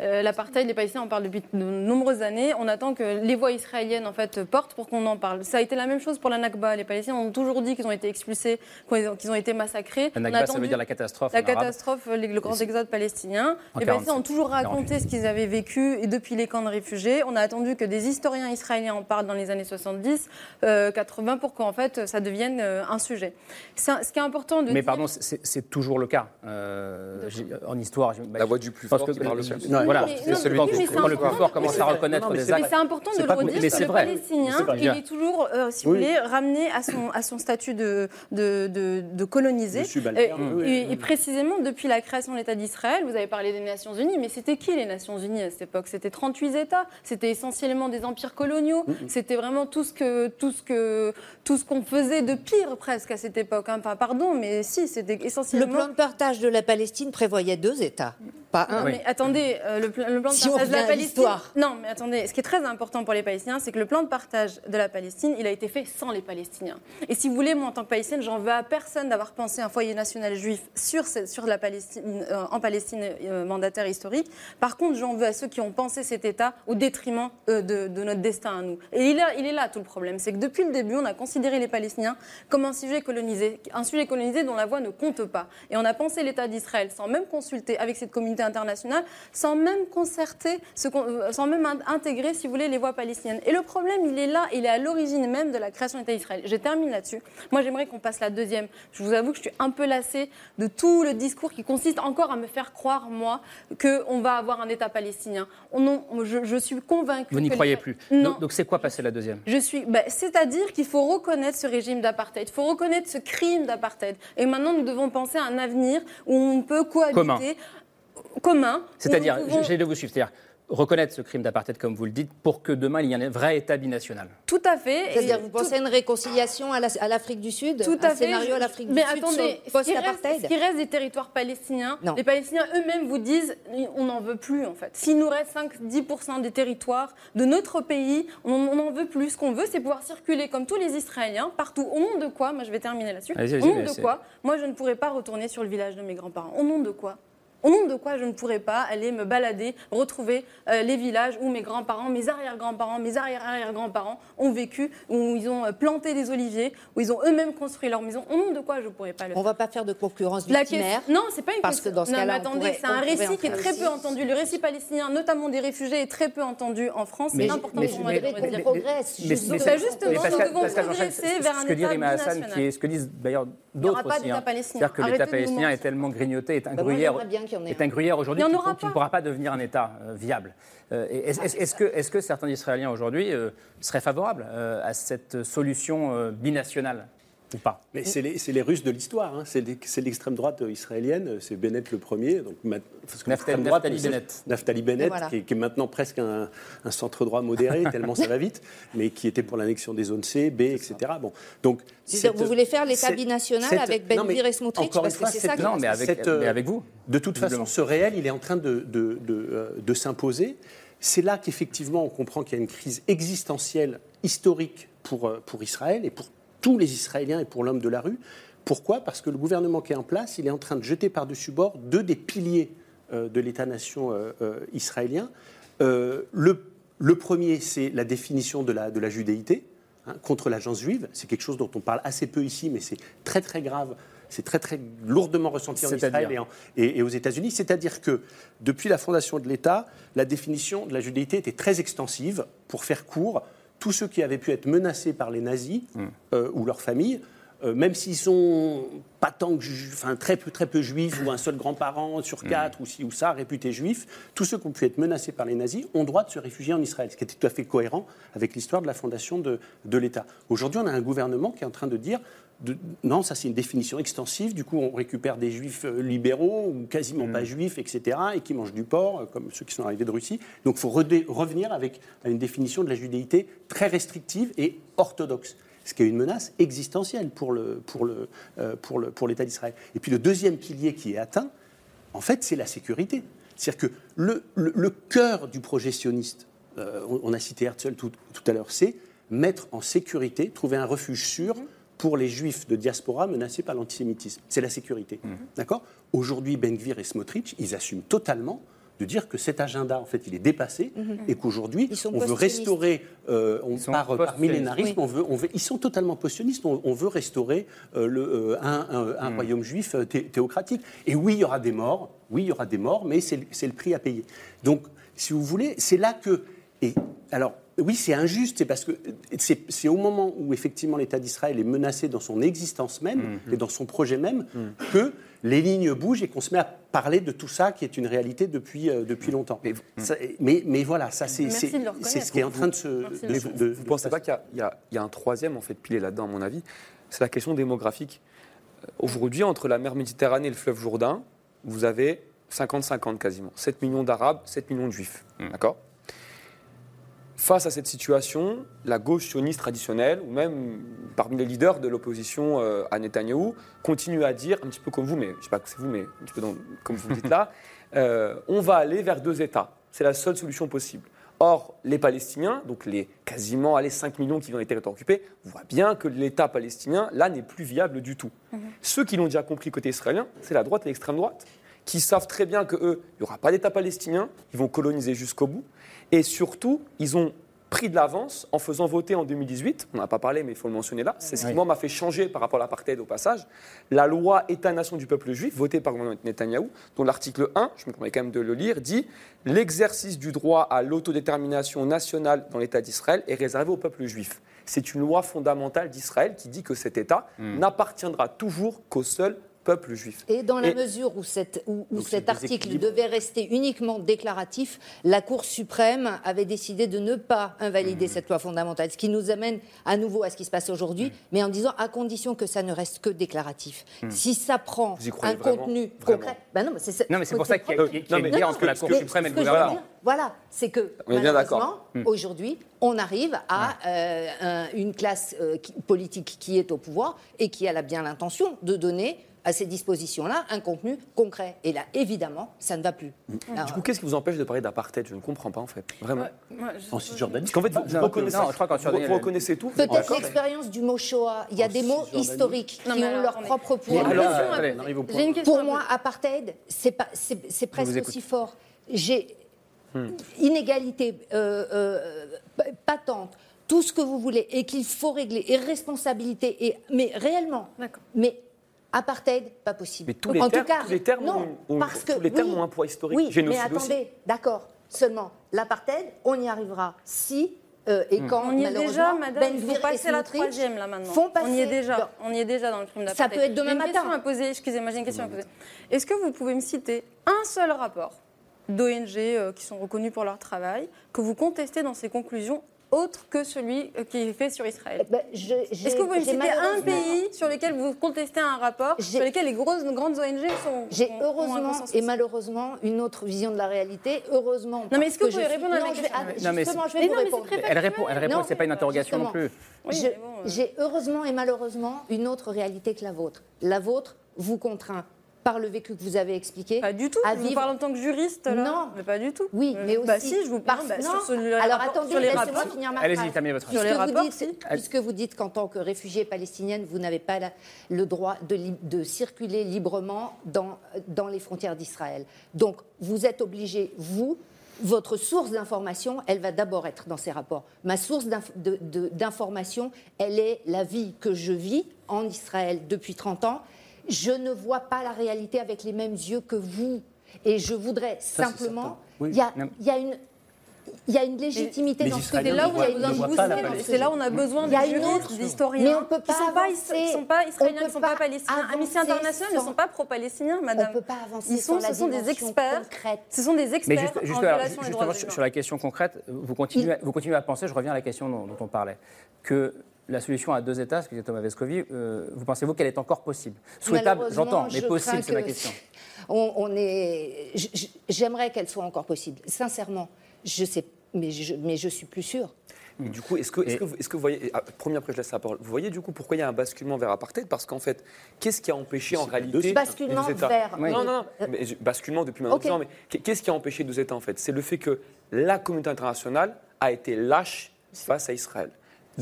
euh, Euh, L'apartheid, les Palestiniens en parlent depuis de nombreuses années. On attend que les voix israéliennes en fait portent pour qu'on en parle. Ça a été la même chose pour la Nakba. Les Palestiniens ont toujours dit qu'ils ont été expulsés, qu'ils ont été massacrés. La Nakba, ça veut dire la catastrophe. La catastrophe, le grand exode palestinien. Les Palestiniens ont toujours raconté ce qu'ils avaient vécu et depuis les camps de réfugiés. On a attendu que des historiens israéliens en parlent dans les années 70, 80 pour qu'en fait ça devienne un sujet. Ce qui est important de Mais pardon, c'est toujours le cas euh, en histoire. la voix du plus fort que, qui parle le plus. Voilà, c'est celui quand, quand le plus fort commence à reconnaître des actes. Mais c'est important de le redire. Le Palestinien, il est toujours, euh, si vous voulez, ramené à son, à son statut de, colonisé. Et, et, précisément, depuis la création de l'État d'Israël, vous avez parlé des Nations Unies, mais c'était qui les Nations Unies à cette époque? C'était 38 États. C'était essentiellement des empires coloniaux. C'était vraiment tout ce que tout ce que tout ce qu'on faisait de pire presque à cette époque. Hein. Enfin, pardon, mais si, c'était essentiellement. Le plan de partage de la Palestine prévoyait deux États, pas un. Mais attendez, euh, le, plan, de partage de la Palestine. Non, mais attendez, ce qui est très important pour les Palestiniens, c'est que le plan de partage de la Palestine, il a été fait sans les Palestiniens. Et si vous voulez, moi, en tant que Palestinienne, j'en veux à personne d'avoir pensé un foyer national juif sur, sur la Palestine, euh, en Palestine euh, mandataire historique. Par contre, j'en veux à ceux qui ont pensé cet État au détriment de, de, notre destin à nous. Et il est là tout le problème, c'est que depuis le début, on a considéré les Palestiniens comme un sujet colonisé, un sujet colonisé dont la voix ne compte pas. Et on a pensé l'État d'Israël sans même consulter avec cette communauté internationale, sans même concerter, euh, sans même intégrer, si vous voulez, les voix palestiniennes. Et le problème, il est là, il est à l'origine même de la création de l'État d'Israël. Je termine là-dessus. Moi, j'aimerais qu'on passe la deuxième. Je vous avoue que je suis un peu lassée de tout le discours qui consiste encore à me faire croire, moi, qu'on va avoir un État palestinien. Je, suis convaincue. Vous n'y croyez plus. Non. Donc, c'est quoi passer la deuxième? Je suis. Bah, C'est-à-dire qu'il faut reconnaître ce régime d'apartheid. Il faut reconnaître ce crime d'apartheid. Et maintenant, nous devons penser à un avenir où on peut cohabiter. Commun. Commun. C'est-à-dire, j'ai de vous suivre. C'est-à-dire, reconnaître ce crime d'apartheid, comme vous le dites, pour que demain il y ait un vrai État binational. Tout à fait. C'est-à-dire, vous pensez à une réconciliation à l'Afrique du Sud Tout à un fait. scénario à l'Afrique du Mais Sud attendez, post-apartheid Ce qui reste des territoires palestiniens, les Palestiniens eux-mêmes vous disent on n'en veut plus en fait. S'il nous reste 5-10% des territoires de notre pays, on n'en veut plus. Ce qu'on veut, c'est pouvoir circuler comme tous les Israéliens, partout. Au nom de quoi Moi, je vais terminer là-dessus. Au nom de quoi Moi, je ne pourrais pas retourner sur le village de mes grands-parents. Au nom de quoi au nom de quoi je ne pourrais pas aller me balader, retrouver euh, les villages où mes grands-parents, mes arrière-grands-parents, mes arrière-arrière-grands-parents ont vécu, où ils ont euh, planté des oliviers, où ils ont eux-mêmes construit leur maison. Au nom de quoi je ne pourrais pas le faire On ne va pas faire de concurrence victimaire. Non, c'est pas une parce que dans ce cas-là, attendez, c'est un récit qui est très peu entendu. Le récit palestinien, notamment des réfugiés, est très peu entendu en France. C'est important pour moi de le dire. progresse. Justement, nous devons progresser vers un État binational. Ce que disent d'ailleurs d'autres aussi. Hein. C'est-à-dire que l'État palestinien est tellement grignoté, est un gruyère est un. gruyère aujourd'hui qui, ne pourra pas devenir un État euh, viable. Euh, est-ce que, est que, certains Israéliens aujourd'hui euh, seraient favorables à cette solution binationale? Ou pas Mais c'est les, les, Russes de l'histoire. Hein. C'est l'extrême droite israélienne. C'est Bennett le premier. Donc, parce que Naftali, droite, Naftali Bennett. Naftali Bennett, qui, est, maintenant presque un, centre droit modéré, tellement ça va vite, mais qui était pour l'annexion des zones C, B, etc. Bon, donc, vous voulez faire l'État binational avec Ben Gvir et Smotrich parce que c'est ça Non, mais avec, mais avec, vous. De toute façon, ce réel, il est en train de, de, de, euh, de s'imposer. C'est là qu'effectivement, on comprend qu'il y a une crise existentielle historique pour, euh, pour Israël et pour tous les Israéliens et pour l'homme de la rue. Pourquoi? Parce que le gouvernement qui est en place, il est en train de jeter par-dessus bord deux des piliers euh, de l'État-nation euh, euh, israélien. Le, premier, c'est la définition de la, de la judéité hein, contre l'agence juive. C'est quelque chose dont on parle assez peu ici, mais c'est très très grave. C'est très très lourdement ressenti en Israël et, et, aux États-Unis. C'est-à-dire que depuis la fondation de l'État, la définition de la judéité était très extensive. Pour faire court, tous ceux qui avaient pu être menacés par les nazis mm. euh, ou leurs familles, euh, même s'ils sont pas tant que, enfin très peu, très peu juifs ou un seul grand-parent sur mm. quatre ou ci ou ça réputé juif, tous ceux qui ont pu être menacés par les nazis ont droit de se réfugier en Israël, ce qui était tout à fait cohérent avec l'histoire de la fondation de, de l'État. Aujourd'hui, on a un gouvernement qui est en train de dire non, ça c'est une définition extensive. Du coup, on récupère des juifs euh, libéraux ou quasiment pas mm. juifs, etc., et qui mangent du porc, euh, comme ceux qui sont arrivés de Russie. Donc, il faut revenir avec une définition de la judéité très restrictive et orthodoxe ce qui est une menace existentielle pour, le, pour, le, euh, pour, le, pour l'État d'Israël. Et puis le deuxième pilier qui est atteint, en fait, c'est la sécurité. C'est-à-dire que le, le, cœur du projet sioniste, on, a cité Herzl tout, tout à l'heure, c'est mettre en sécurité, trouver un refuge sûr mm-hmm pour les juifs de diaspora menacés par l'antisémitisme. C'est la sécurité. Mmh. D'accord? Aujourd'hui, Ben Gvir et Smotrich, ils assument totalement de dire que cet agenda, en fait, il est dépassé Mhm. et qu'aujourd'hui, Ils sont on veut restaurer, euh, on par millénarisme, Oui. on veut, on veut- ils sont totalement post-sionistes, on, on veut restaurer euh, le, euh, un, un- un royaume juif thé- théocratique. Et oui, il y aura des morts, oui, il y aura des morts, mais c'est le- c'est le prix à payer. Donc, si vous voulez, c'est là que. Et, alors, oui, c'est injuste, c'est parce que c'est au moment où effectivement l'État d'Israël est menacé dans son existence même et dans son projet même que les lignes bougent et qu'on se met à parler de tout ça qui est une réalité depuis, euh, depuis longtemps. Mais, mais, mais voilà, ça c'est ce qui est en train de se. De Vous ne pensez pas qu'il y a- y, y un troisième en fait pilier là-dedans, à mon avis? C'est la question démographique. Euh, Aujourd'hui, entre la mer Méditerranée et le fleuve Jourdain, vous avez 50-50 quasiment. 7 millions d'Arabes, 7 millions de Juifs. D'accord? Face à cette situation, la gauche sioniste traditionnelle, ou même parmi les leaders de l'opposition euh, à Netanyahou, continue à dire, un petit peu comme vous, mais je ne sais pas que c'est vous, mais un petit peu dans- comme vous le dites là, euh, on va aller vers deux États. C'est la seule solution possible. Or, les Palestiniens, donc les quasiment allez, 5 millions qui vont les territoires occupés, voient bien que l'État palestinien, là, n'est plus viable du tout. Ceux qui l'ont déjà compris côté israélien, c'est la droite et l'extrême droite, qui savent très bien que eux, il n'y aura pas d'État palestinien, ils vont coloniser jusqu'au bout. Et surtout, ils ont pris de l'avance en faisant voter en 2018, on n'en a pas parlé mais il faut le mentionner là, c'est ce qui moi m'a fait changer par rapport à l'apartheid au passage, la loi État-nation du peuple juif votée par Netanyahou, dont l'article 1, je me permets quand même de le lire, dit l'exercice du droit à l'autodétermination nationale dans l'État d'Israël est réservé au peuple juif. C'est une loi fondamentale d'Israël qui dit que cet État n'appartiendra toujours qu'au seul peuple juif. Et dans la Et- mesure où, cette- où- où Donc cet article devait rester uniquement déclaratif, la Cour suprême avait décidé de ne pas invalider Mmh. cette loi fondamentale, ce qui nous amène à nouveau à ce qui se passe aujourd'hui, Mmh. mais en disant à condition que ça ne reste que déclaratif. Si ça prend un vraiment contenu Vraiment concret, ben non, mais c'est Non, mais c'est pour ça qu'il y a, qu'il y a Non, une non, entre la Cour suprême et le gouvernement. voilà, c'est que On est bien malheureusement, d'accord. aujourd'hui, on arrive à euh, un- une classe euh, qui- politique qui est au pouvoir et qui a bien l'intention de donner à ces dispositions-là un contenu concret. Et là, évidemment, ça ne va plus. Alors, Du coup, qu'est-ce qui vous empêche de parler d'apartheid? Je ne comprends pas en fait, vraiment. Moi, je- En Cisjordanie. Parce qu'en fait, vous, Non, reconnaissez, non, je crois vous- vous reconnaissez tout. Peut-être l'expérience du mot Shoah. Il y a des mots historiques Non, qui ont alors, leur propre poids. Pour moi, apartheid, c'est presque aussi fort. J'ai Hmm. inégalité euh, euh, patente, tout ce que vous voulez, et qu'il faut régler, et responsabilité, et, mais réellement. D'accord. Mais apartheid, pas possible. Mais tous les en termes- tout cas, tous les termes non, ont- ont- parce que tous les termes oui, ont un poids historique. Oui, Génocide mais attendez, d'accord. Seulement, l'apartheid, on y arrivera si euh, et quand On y est malheureusement déjà, madame. Ben Il faut passer la troisième là maintenant. font on y est déjà. On y est déjà dans le crime Ça d'apartheid. peut être demain une matin. question à poser. Excusez-moi, j'ai une question à poser. Est-ce que vous pouvez me citer un seul rapport d'ONG euh, qui sont reconnus pour leur travail que vous contestez dans ces conclusions autre que celui euh, qui est fait sur Israël Ben, je- j'ai- Est-ce que vous pouvez citer un pays sur lequel vous contestez un rapport J'ai- sur lequel les grosses, grandes ONG sont J'ai ont heureusement et malheureusement une autre vision de la réalité. Heureusement. Non, mais est-ce que vous pouvez je- répondre à ma question Non, mais Justement, je vais Mais vous non, mais répondre. c'est très Elle répond, elle répond, Non, c'est pas une interrogation non plus. Oui, Je- mais bon, euh. J'ai heureusement et malheureusement une autre réalité que la vôtre. La vôtre vous contraint par le vécu que vous avez expliqué. Pas du tout. à Je vous parle en tant que juriste là. Non. mais pas du tout. Oui, Euh, mais aussi. Bah si, je vous parle parce- bah, non. sur ce- le Alors rapport- attendez, sur les rapports. finir ma Allez-y, terminez votre Sur phrase. les Puisque vous rapports, dites- si. Puisque vous dites qu'en tant que réfugié palestinienne, vous n'avez pas la- le droit de, li- de circuler librement dans, dans les frontières d'Israël. Donc, vous êtes obligé, vous, votre source d'information, elle va d'abord être dans ces rapports. Ma source d'information, elle est la vie que je vis en Israël depuis 30 ans. Je ne vois pas la réalité avec les mêmes yeux que vous. Et je voudrais simplement... Il y a, y a une... Il y a une légitimité les dans ce que C'est là dites, où il y a on a une besoin de ne voient booster, pas la mais Palestine. c'est là où on a besoin Il y a de une juristes, autre- d'historiens. Mais on peut qui pas ils sont pas israéliens, On ils peut sont pas palestiniens. Amnesty International ne sont pas pro-palestiniens, On madame. ne peut pas avancer Ils sont, sur la ce sont des experts. concrète. Ce sont des Mais experts juste, juste en alors, violation des justement, droits sur, la question concrète, vous continuez, vous continuez à penser, je reviens à la question dont, dont on parlait, que la solution à deux États, ce que disait Thomas Vescovi, euh, vous pensez-vous qu'elle est encore possible? Souhaitable, j'entends, mais je possible, c'est ma que- question. On, on est. J'aimerais qu'elle soit encore possible. Sincèrement, je sais, mais je, mais je suis plus sûre. Du coup, est-ce que, vous- est-ce que vous voyez, ah, premier après je laisse la parole, vous voyez du coup pourquoi il y a un basculement vers apartheid? Parce qu'en fait, qu'est-ce qui a empêché en réalité deux- Basculement les États vers- Oui. Non, non, non, Euh, mais basculement depuis maintenant ok. deux ans, mais qu'est- qu'est-ce qui a empêché deux États en fait? C'est le fait que la communauté internationale a été lâche face à Israël.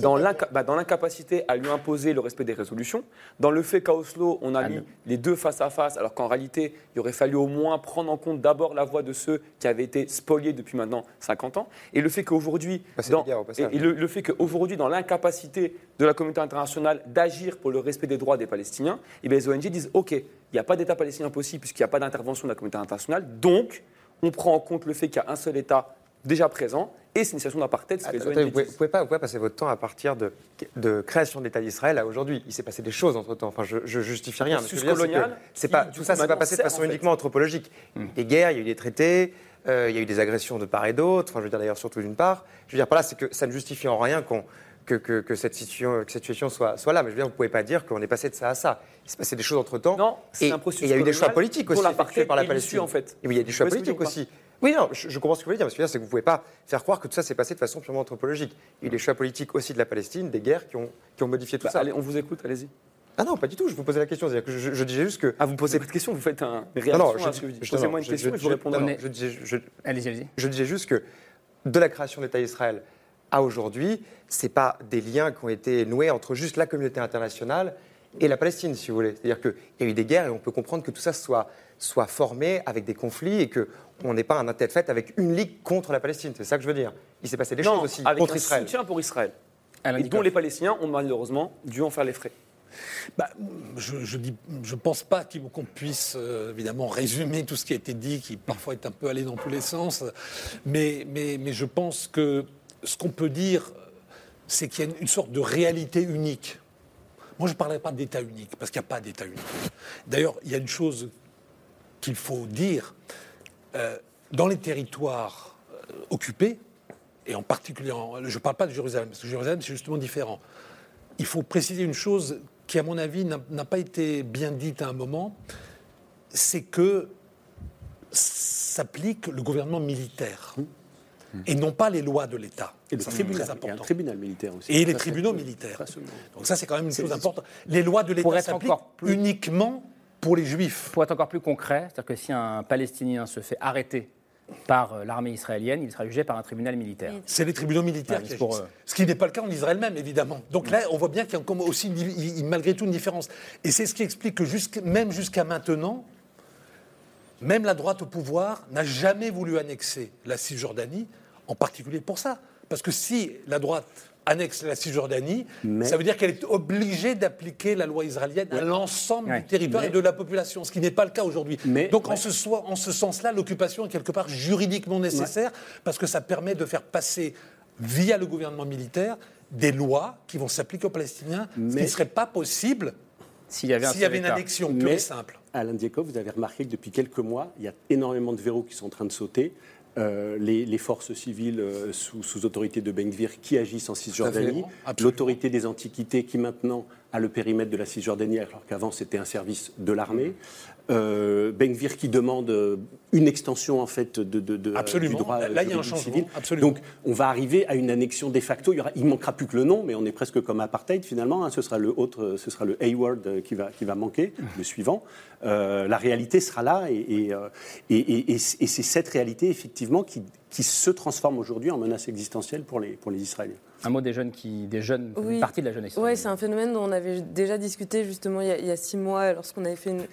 Dans bah, dans l'incapacité à lui imposer le respect des résolutions, dans le fait qu'à Oslo, on a Ah, mis non. les deux face à face, alors qu'en réalité, il aurait fallu au moins prendre en compte d'abord la voix de ceux qui avaient été spoliés depuis maintenant 50 ans, et le fait qu'aujourd'hui, dans, et- et le, le fait qu'aujourd'hui, dans l'incapacité de la communauté internationale d'agir pour le respect des droits des Palestiniens, eh bien, les ONG disent OK, il n'y a pas d'État palestinien possible puisqu'il n'y a pas d'intervention de la communauté internationale, donc on prend en compte le fait qu'il y a un seul État déjà présent, et c'est une situation d'apartheid, vous vous pouvez pas, vous pouvez pas passer votre temps à partir de, de création de l'État d'Israël à aujourd'hui. Il s'est passé des choses entre temps. Enfin, je, je justifie rien. ce c'est que colonial, c'est pas, tout ça, c'est pas passé de façon en fait. uniquement anthropologique. Des guerres, il y a eu des traités, euh, il y a eu des agressions de part et d'autre. Enfin, je veux dire d'ailleurs surtout d'une part. Je veux dire par là, c'est que ça ne justifie en rien qu'on que, que, que cette situation, que cette situation soit, soit là. Mais je veux dire, vous ne pouvez pas dire qu'on est passé de ça à ça. Il s'est passé des choses entre temps. Non, c'est et, un et il y a eu des choix politiques dont aussi effectués par la Palestine. en fait. Et oui, il y a des choix politiques aussi. Oui, non, je, je comprends ce que vous voulez dire. Mais ce que c'est que vous ne pouvez pas faire croire que tout ça s'est passé de façon purement anthropologique. Il y a eu des choix politiques aussi de la Palestine, des guerres qui ont, qui ont modifié tout Bah, ça. allez, on vous écoute, allez-y. Ah non, pas du tout. Je vous posais la question. Que je, je disais juste que. Ah, vous posez pas de questions, vous faites un, une Non, non, réaction je, à ce que vous dites. je- Posez-moi non, une question je- et je vous répondrai. non, je disais- Allez-y, allez-y. je disais juste que de la création de l'État d'Israël à aujourd'hui, ce n'est pas des liens qui ont été noués entre juste la communauté internationale et la Palestine, si vous voulez. C'est-à-dire qu'il y a eu des guerres et on peut comprendre que tout ça soit, soit formé avec des conflits et qu'on n'ait pas un tête fait avec une ligue contre la Palestine. C'est ça que je veux dire. Il s'est passé des Non, choses aussi avec contre un Israël. soutien pour Israël. Alain Et dont les Palestiniens ont malheureusement dû en faire les frais. Bah, je ne je pense pas qu'on puisse euh, évidemment résumer tout ce qui a été dit, qui parfois est un peu allé dans tous les sens, mais, mais, mais je pense que ce qu'on peut dire, c'est qu'il y a une, une sorte de réalité unique. Moi, je ne parlerai pas d'État unique, parce qu'il n'y a pas d'État unique. D'ailleurs, il y a une chose qu'il faut dire. euh, dans les territoires euh, occupés, et en particulier, en- je ne parle pas de Jérusalem, parce que Jérusalem, c'est justement différent. Il faut préciser une chose qui, à mon avis, n'a pas été bien dite à un moment, c'est que s'applique le gouvernement militaire et non pas les lois de l'État. Et Ça, c'est très et un important. tribunal militaire aussi. Et les tribunaux militaires. Donc ça, c'est quand même une chose importante. Les lois de l'État s'appliquent uniquement pour les Juifs. Pour être encore plus concret, c'est-à-dire que si un Palestinien se fait arrêter par euh, l'armée israélienne, il sera jugé par un tribunal militaire. C'est les tribunaux militaires Ouais, qui c'est pour eux. Ce qui n'est pas le cas en Israël même, évidemment. Donc là, on voit bien qu'il y a encore aussi, malgré tout, une différence. Et c'est ce qui explique que jusqu'- même jusqu'à maintenant, même la droite au pouvoir n'a jamais voulu annexer la Cisjordanie, en particulier pour ça. Parce que si la droite annexe la Cisjordanie, Mais- ça veut dire qu'elle est obligée d'appliquer la loi israélienne à l'ensemble Ouais. du territoire Mais- et de la population, ce qui n'est pas le cas aujourd'hui. Mais- Donc en ce, soi- en ce sens-là, l'occupation est quelque part juridiquement nécessaire parce que ça permet de faire passer, via le gouvernement militaire, des lois qui vont s'appliquer aux Palestiniens, ce qui ne serait pas possible S'il y avait un s'il y avait seul une annexion pure et simple. Alain Diekov, vous avez remarqué que depuis quelques mois, il y a énormément de verrous qui sont en train de sauter. Euh, les, les forces civiles euh, sous, sous autorité de Ben-Gvir qui agissent en Cisjordanie, l'autorité des Antiquités qui maintenant a le périmètre de la Cisjordanie alors qu'avant c'était un service de l'armée, euh, Ben-Gvir qui demande euh, une extension en fait de, de- de- Absolument. du droit Là, il y a un juridique changement. civil. Absolument. Donc on va arriver à une annexion de facto. Il, y aura, il manquera plus que le nom, mais on est presque comme apartheid finalement. hein. Ce sera le autre, ce sera le euh, qui va, qui va manquer, le suivant. Euh, la réalité sera là, euh, et- et- et- et c'est cette réalité effectivement qui, qui se transforme aujourd'hui en menace existentielle pour les, pour les Israéliens. Un mot des jeunes, qui, des jeunes, Oui. une partie de la jeunesse. Oui, c'est un phénomène dont on avait déjà discuté justement il y a, il y a six mois lorsqu'on avait fait une,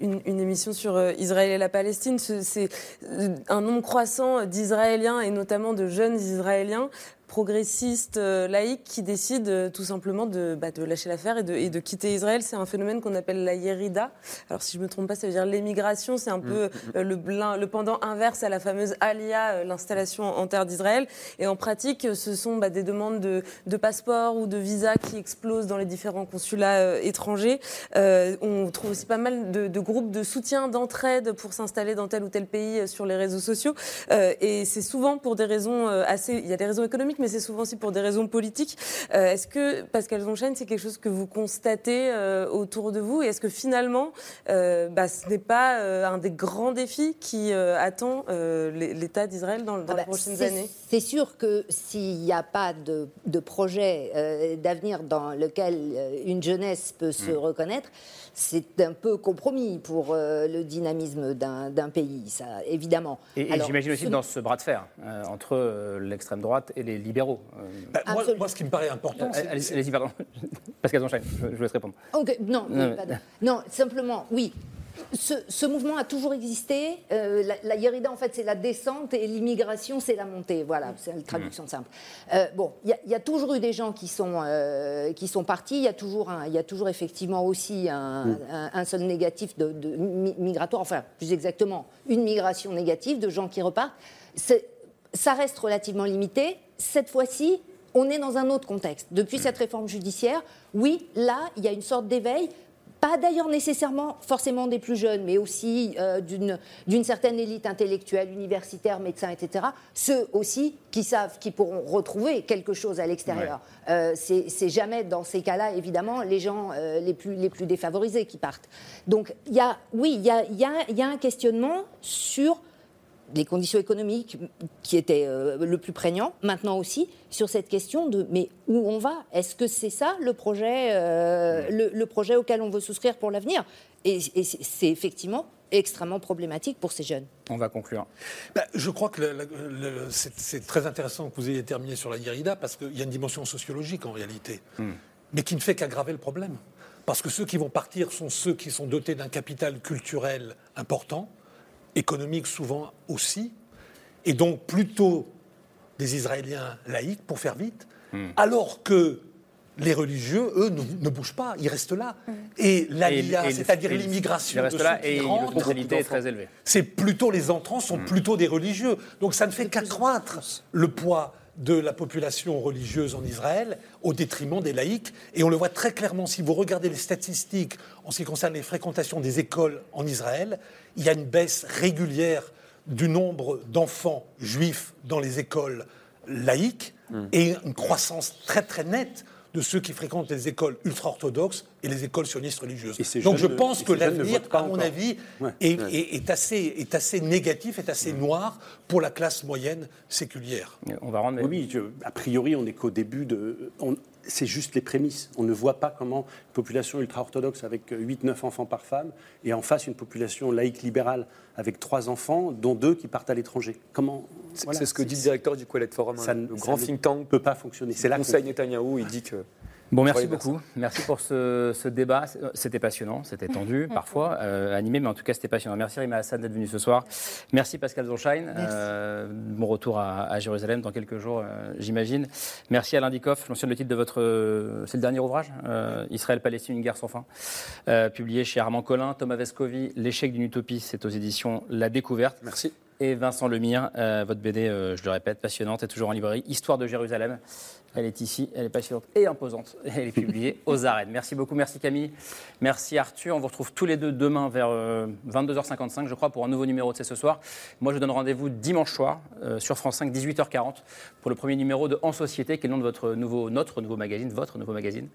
une- une émission sur euh, Israël et la Palestine. Ce- C'est euh, un nombre croissant d'Israéliens et notamment de jeunes Israéliens progressistes, euh, laïcs, qui décident euh, tout simplement de, bah, de lâcher l'affaire et de, et de quitter Israël. C'est un phénomène qu'on appelle la Yerida. Alors si je ne me trompe pas, ça veut dire l'émigration. C'est un peu euh, le, le pendant inverse à la fameuse Alia, l'installation en terre d'Israël. Et en pratique, ce sont bah, des demandes de, de passeport ou de visa qui explosent dans les différents consulats euh, étrangers. Euh, on trouve aussi pas mal de, de groupes de soutien, d'entraide pour s'installer dans tel ou tel pays euh, sur les réseaux sociaux. Euh, et c'est souvent pour des raisons euh, assez... Il y a des raisons économiques, mais c'est souvent aussi pour des raisons politiques. Euh, est-ce que, Pascal Zonchaine, c'est quelque chose que vous constatez euh, autour de vous? Et est-ce que finalement, euh, bah, ce n'est pas euh, un des grands défis qui euh, attend euh, l'É- l'État d'Israël dans, dans Ah les bah, prochaines années? C'est sûr que s'il n'y a pas de, de projet euh, d'avenir dans lequel une jeunesse peut se Mm. reconnaître, c'est un peu compromis pour euh, le dynamisme d'un pays, ça, évidemment. Et, j'imagine aussi ce- dans ce bras de fer euh, entre euh, l'extrême droite et les libéraux. Bah, moi, ce qui me paraît important, c'est... Allez-y, pardon. Pascal Zonchain, je, je vous laisse répondre. non, non, simplement, oui, ce, mouvement a toujours existé. Euh, la, la, en fait, c'est la descente et l'immigration, c'est la montée. Voilà, c'est la traduction mmh. simple. Euh, bon, il y, a toujours eu des gens qui sont, euh, qui sont partis. Il y, a toujours il y a toujours effectivement aussi un, mmh. seul négatif de, migratoire, enfin, plus exactement, une migration négative de gens qui repartent. Ça reste relativement limité. Cette fois-ci, on est dans un autre contexte. Depuis mmh. cette réforme judiciaire, oui, là, il y a une sorte d'éveil pas d'ailleurs nécessairement forcément des plus jeunes, mais aussi euh, d'une certaine élite intellectuelle, universitaire, médecin, etc. Ceux aussi qui savent qu'ils pourront retrouver quelque chose à l'extérieur. Euh, c'est jamais dans ces cas-là, évidemment, les gens euh, les, plus, les plus défavorisés qui partent. Donc, y a, oui, il y a, y, a, y a un questionnement sur les conditions économiques qui étaient euh, le plus prégnant, maintenant aussi sur cette question de mais où on va? Est-ce que c'est ça le projet, euh, le, projet auquel on veut souscrire pour l'avenir? Et, c'est effectivement extrêmement problématique pour ces jeunes. On va conclure. Ben, je crois que c'est très intéressant que vous ayez terminé sur la Guérida parce qu'il y a une dimension sociologique en réalité, hmm. mais qui ne fait qu'aggraver le problème. Parce que ceux qui vont partir sont ceux qui sont dotés d'un capital culturel important, économique souvent aussi, et donc plutôt des Israéliens laïcs, pour faire vite, hmm. alors que les religieux, eux, ne, bougent pas, ils restent là. Hmm. Et l'AIA, c'est-à-dire l'immigration de ceux là qui et rentrent, est très élevée. C'est plutôt les entrants sont hmm. plutôt des religieux. Donc ça ne fait qu'accroître le poids de la population religieuse en Israël au détriment des laïcs. Et on le voit très clairement si vous regardez les statistiques en ce qui concerne les fréquentations des écoles en Israël. Il y a une baisse régulière du nombre d'enfants juifs dans les écoles laïques hmm. et une croissance très très nette de ceux qui fréquentent les écoles ultra-orthodoxes et les écoles sionistes religieuses. Donc je pense que l'avenir, à mon avis, est, assez, est assez négatif, est assez noir pour la classe moyenne séculière. On va rendre... Oui, a priori, on n'est qu'au début de c'est juste les prémices. On ne voit pas comment une population ultra-orthodoxe avec 8-9 enfants par femme et en face une population laïque libérale avec 3 enfants, dont 2 qui partent à l'étranger. Comment C'est ce que dit le directeur du Quelet Forum, ça, le grand think tank. ne peut pas fonctionner. C'est là Conseil Netanyahou, il dit que Bon, merci beaucoup. Merci pour ce, débat. C'était passionnant, c'était tendu parfois, euh, animé, mais en tout cas, c'était passionnant. Merci Rima Hassan d'être venu ce soir. Merci Pascal Zonschein. Euh, bon retour à, Jérusalem dans quelques jours, euh, j'imagine. Merci Alain Dikoff. Je mentionne le titre de votre. c'est le dernier ouvrage Israël-Palestine, une guerre sans fin. publié chez Armand Collin, Thomas Vescovi, L'échec d'une utopie. C'est aux éditions La Découverte. Merci et Vincent Lemire. votre BD, je le répète, passionnante, est toujours en librairie. Histoire de Jérusalem. Elle est ici, elle est passionnante et imposante. Elle est publiée aux arènes. Merci beaucoup, merci Camille, merci Arthur. On vous retrouve tous les deux demain vers 22h55, euh, je crois, pour un nouveau numéro de C'est ce soir. Moi, je donne rendez-vous dimanche soir euh, sur France 5, 18h40, pour le premier numéro de En Société, qui est le nom de votre nouveau, notre nouveau magazine, votre nouveau magazine,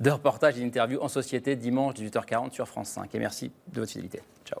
de reportage et d'interview En Société, dimanche 18h40 sur France 5. Et merci de votre fidélité. Ciao.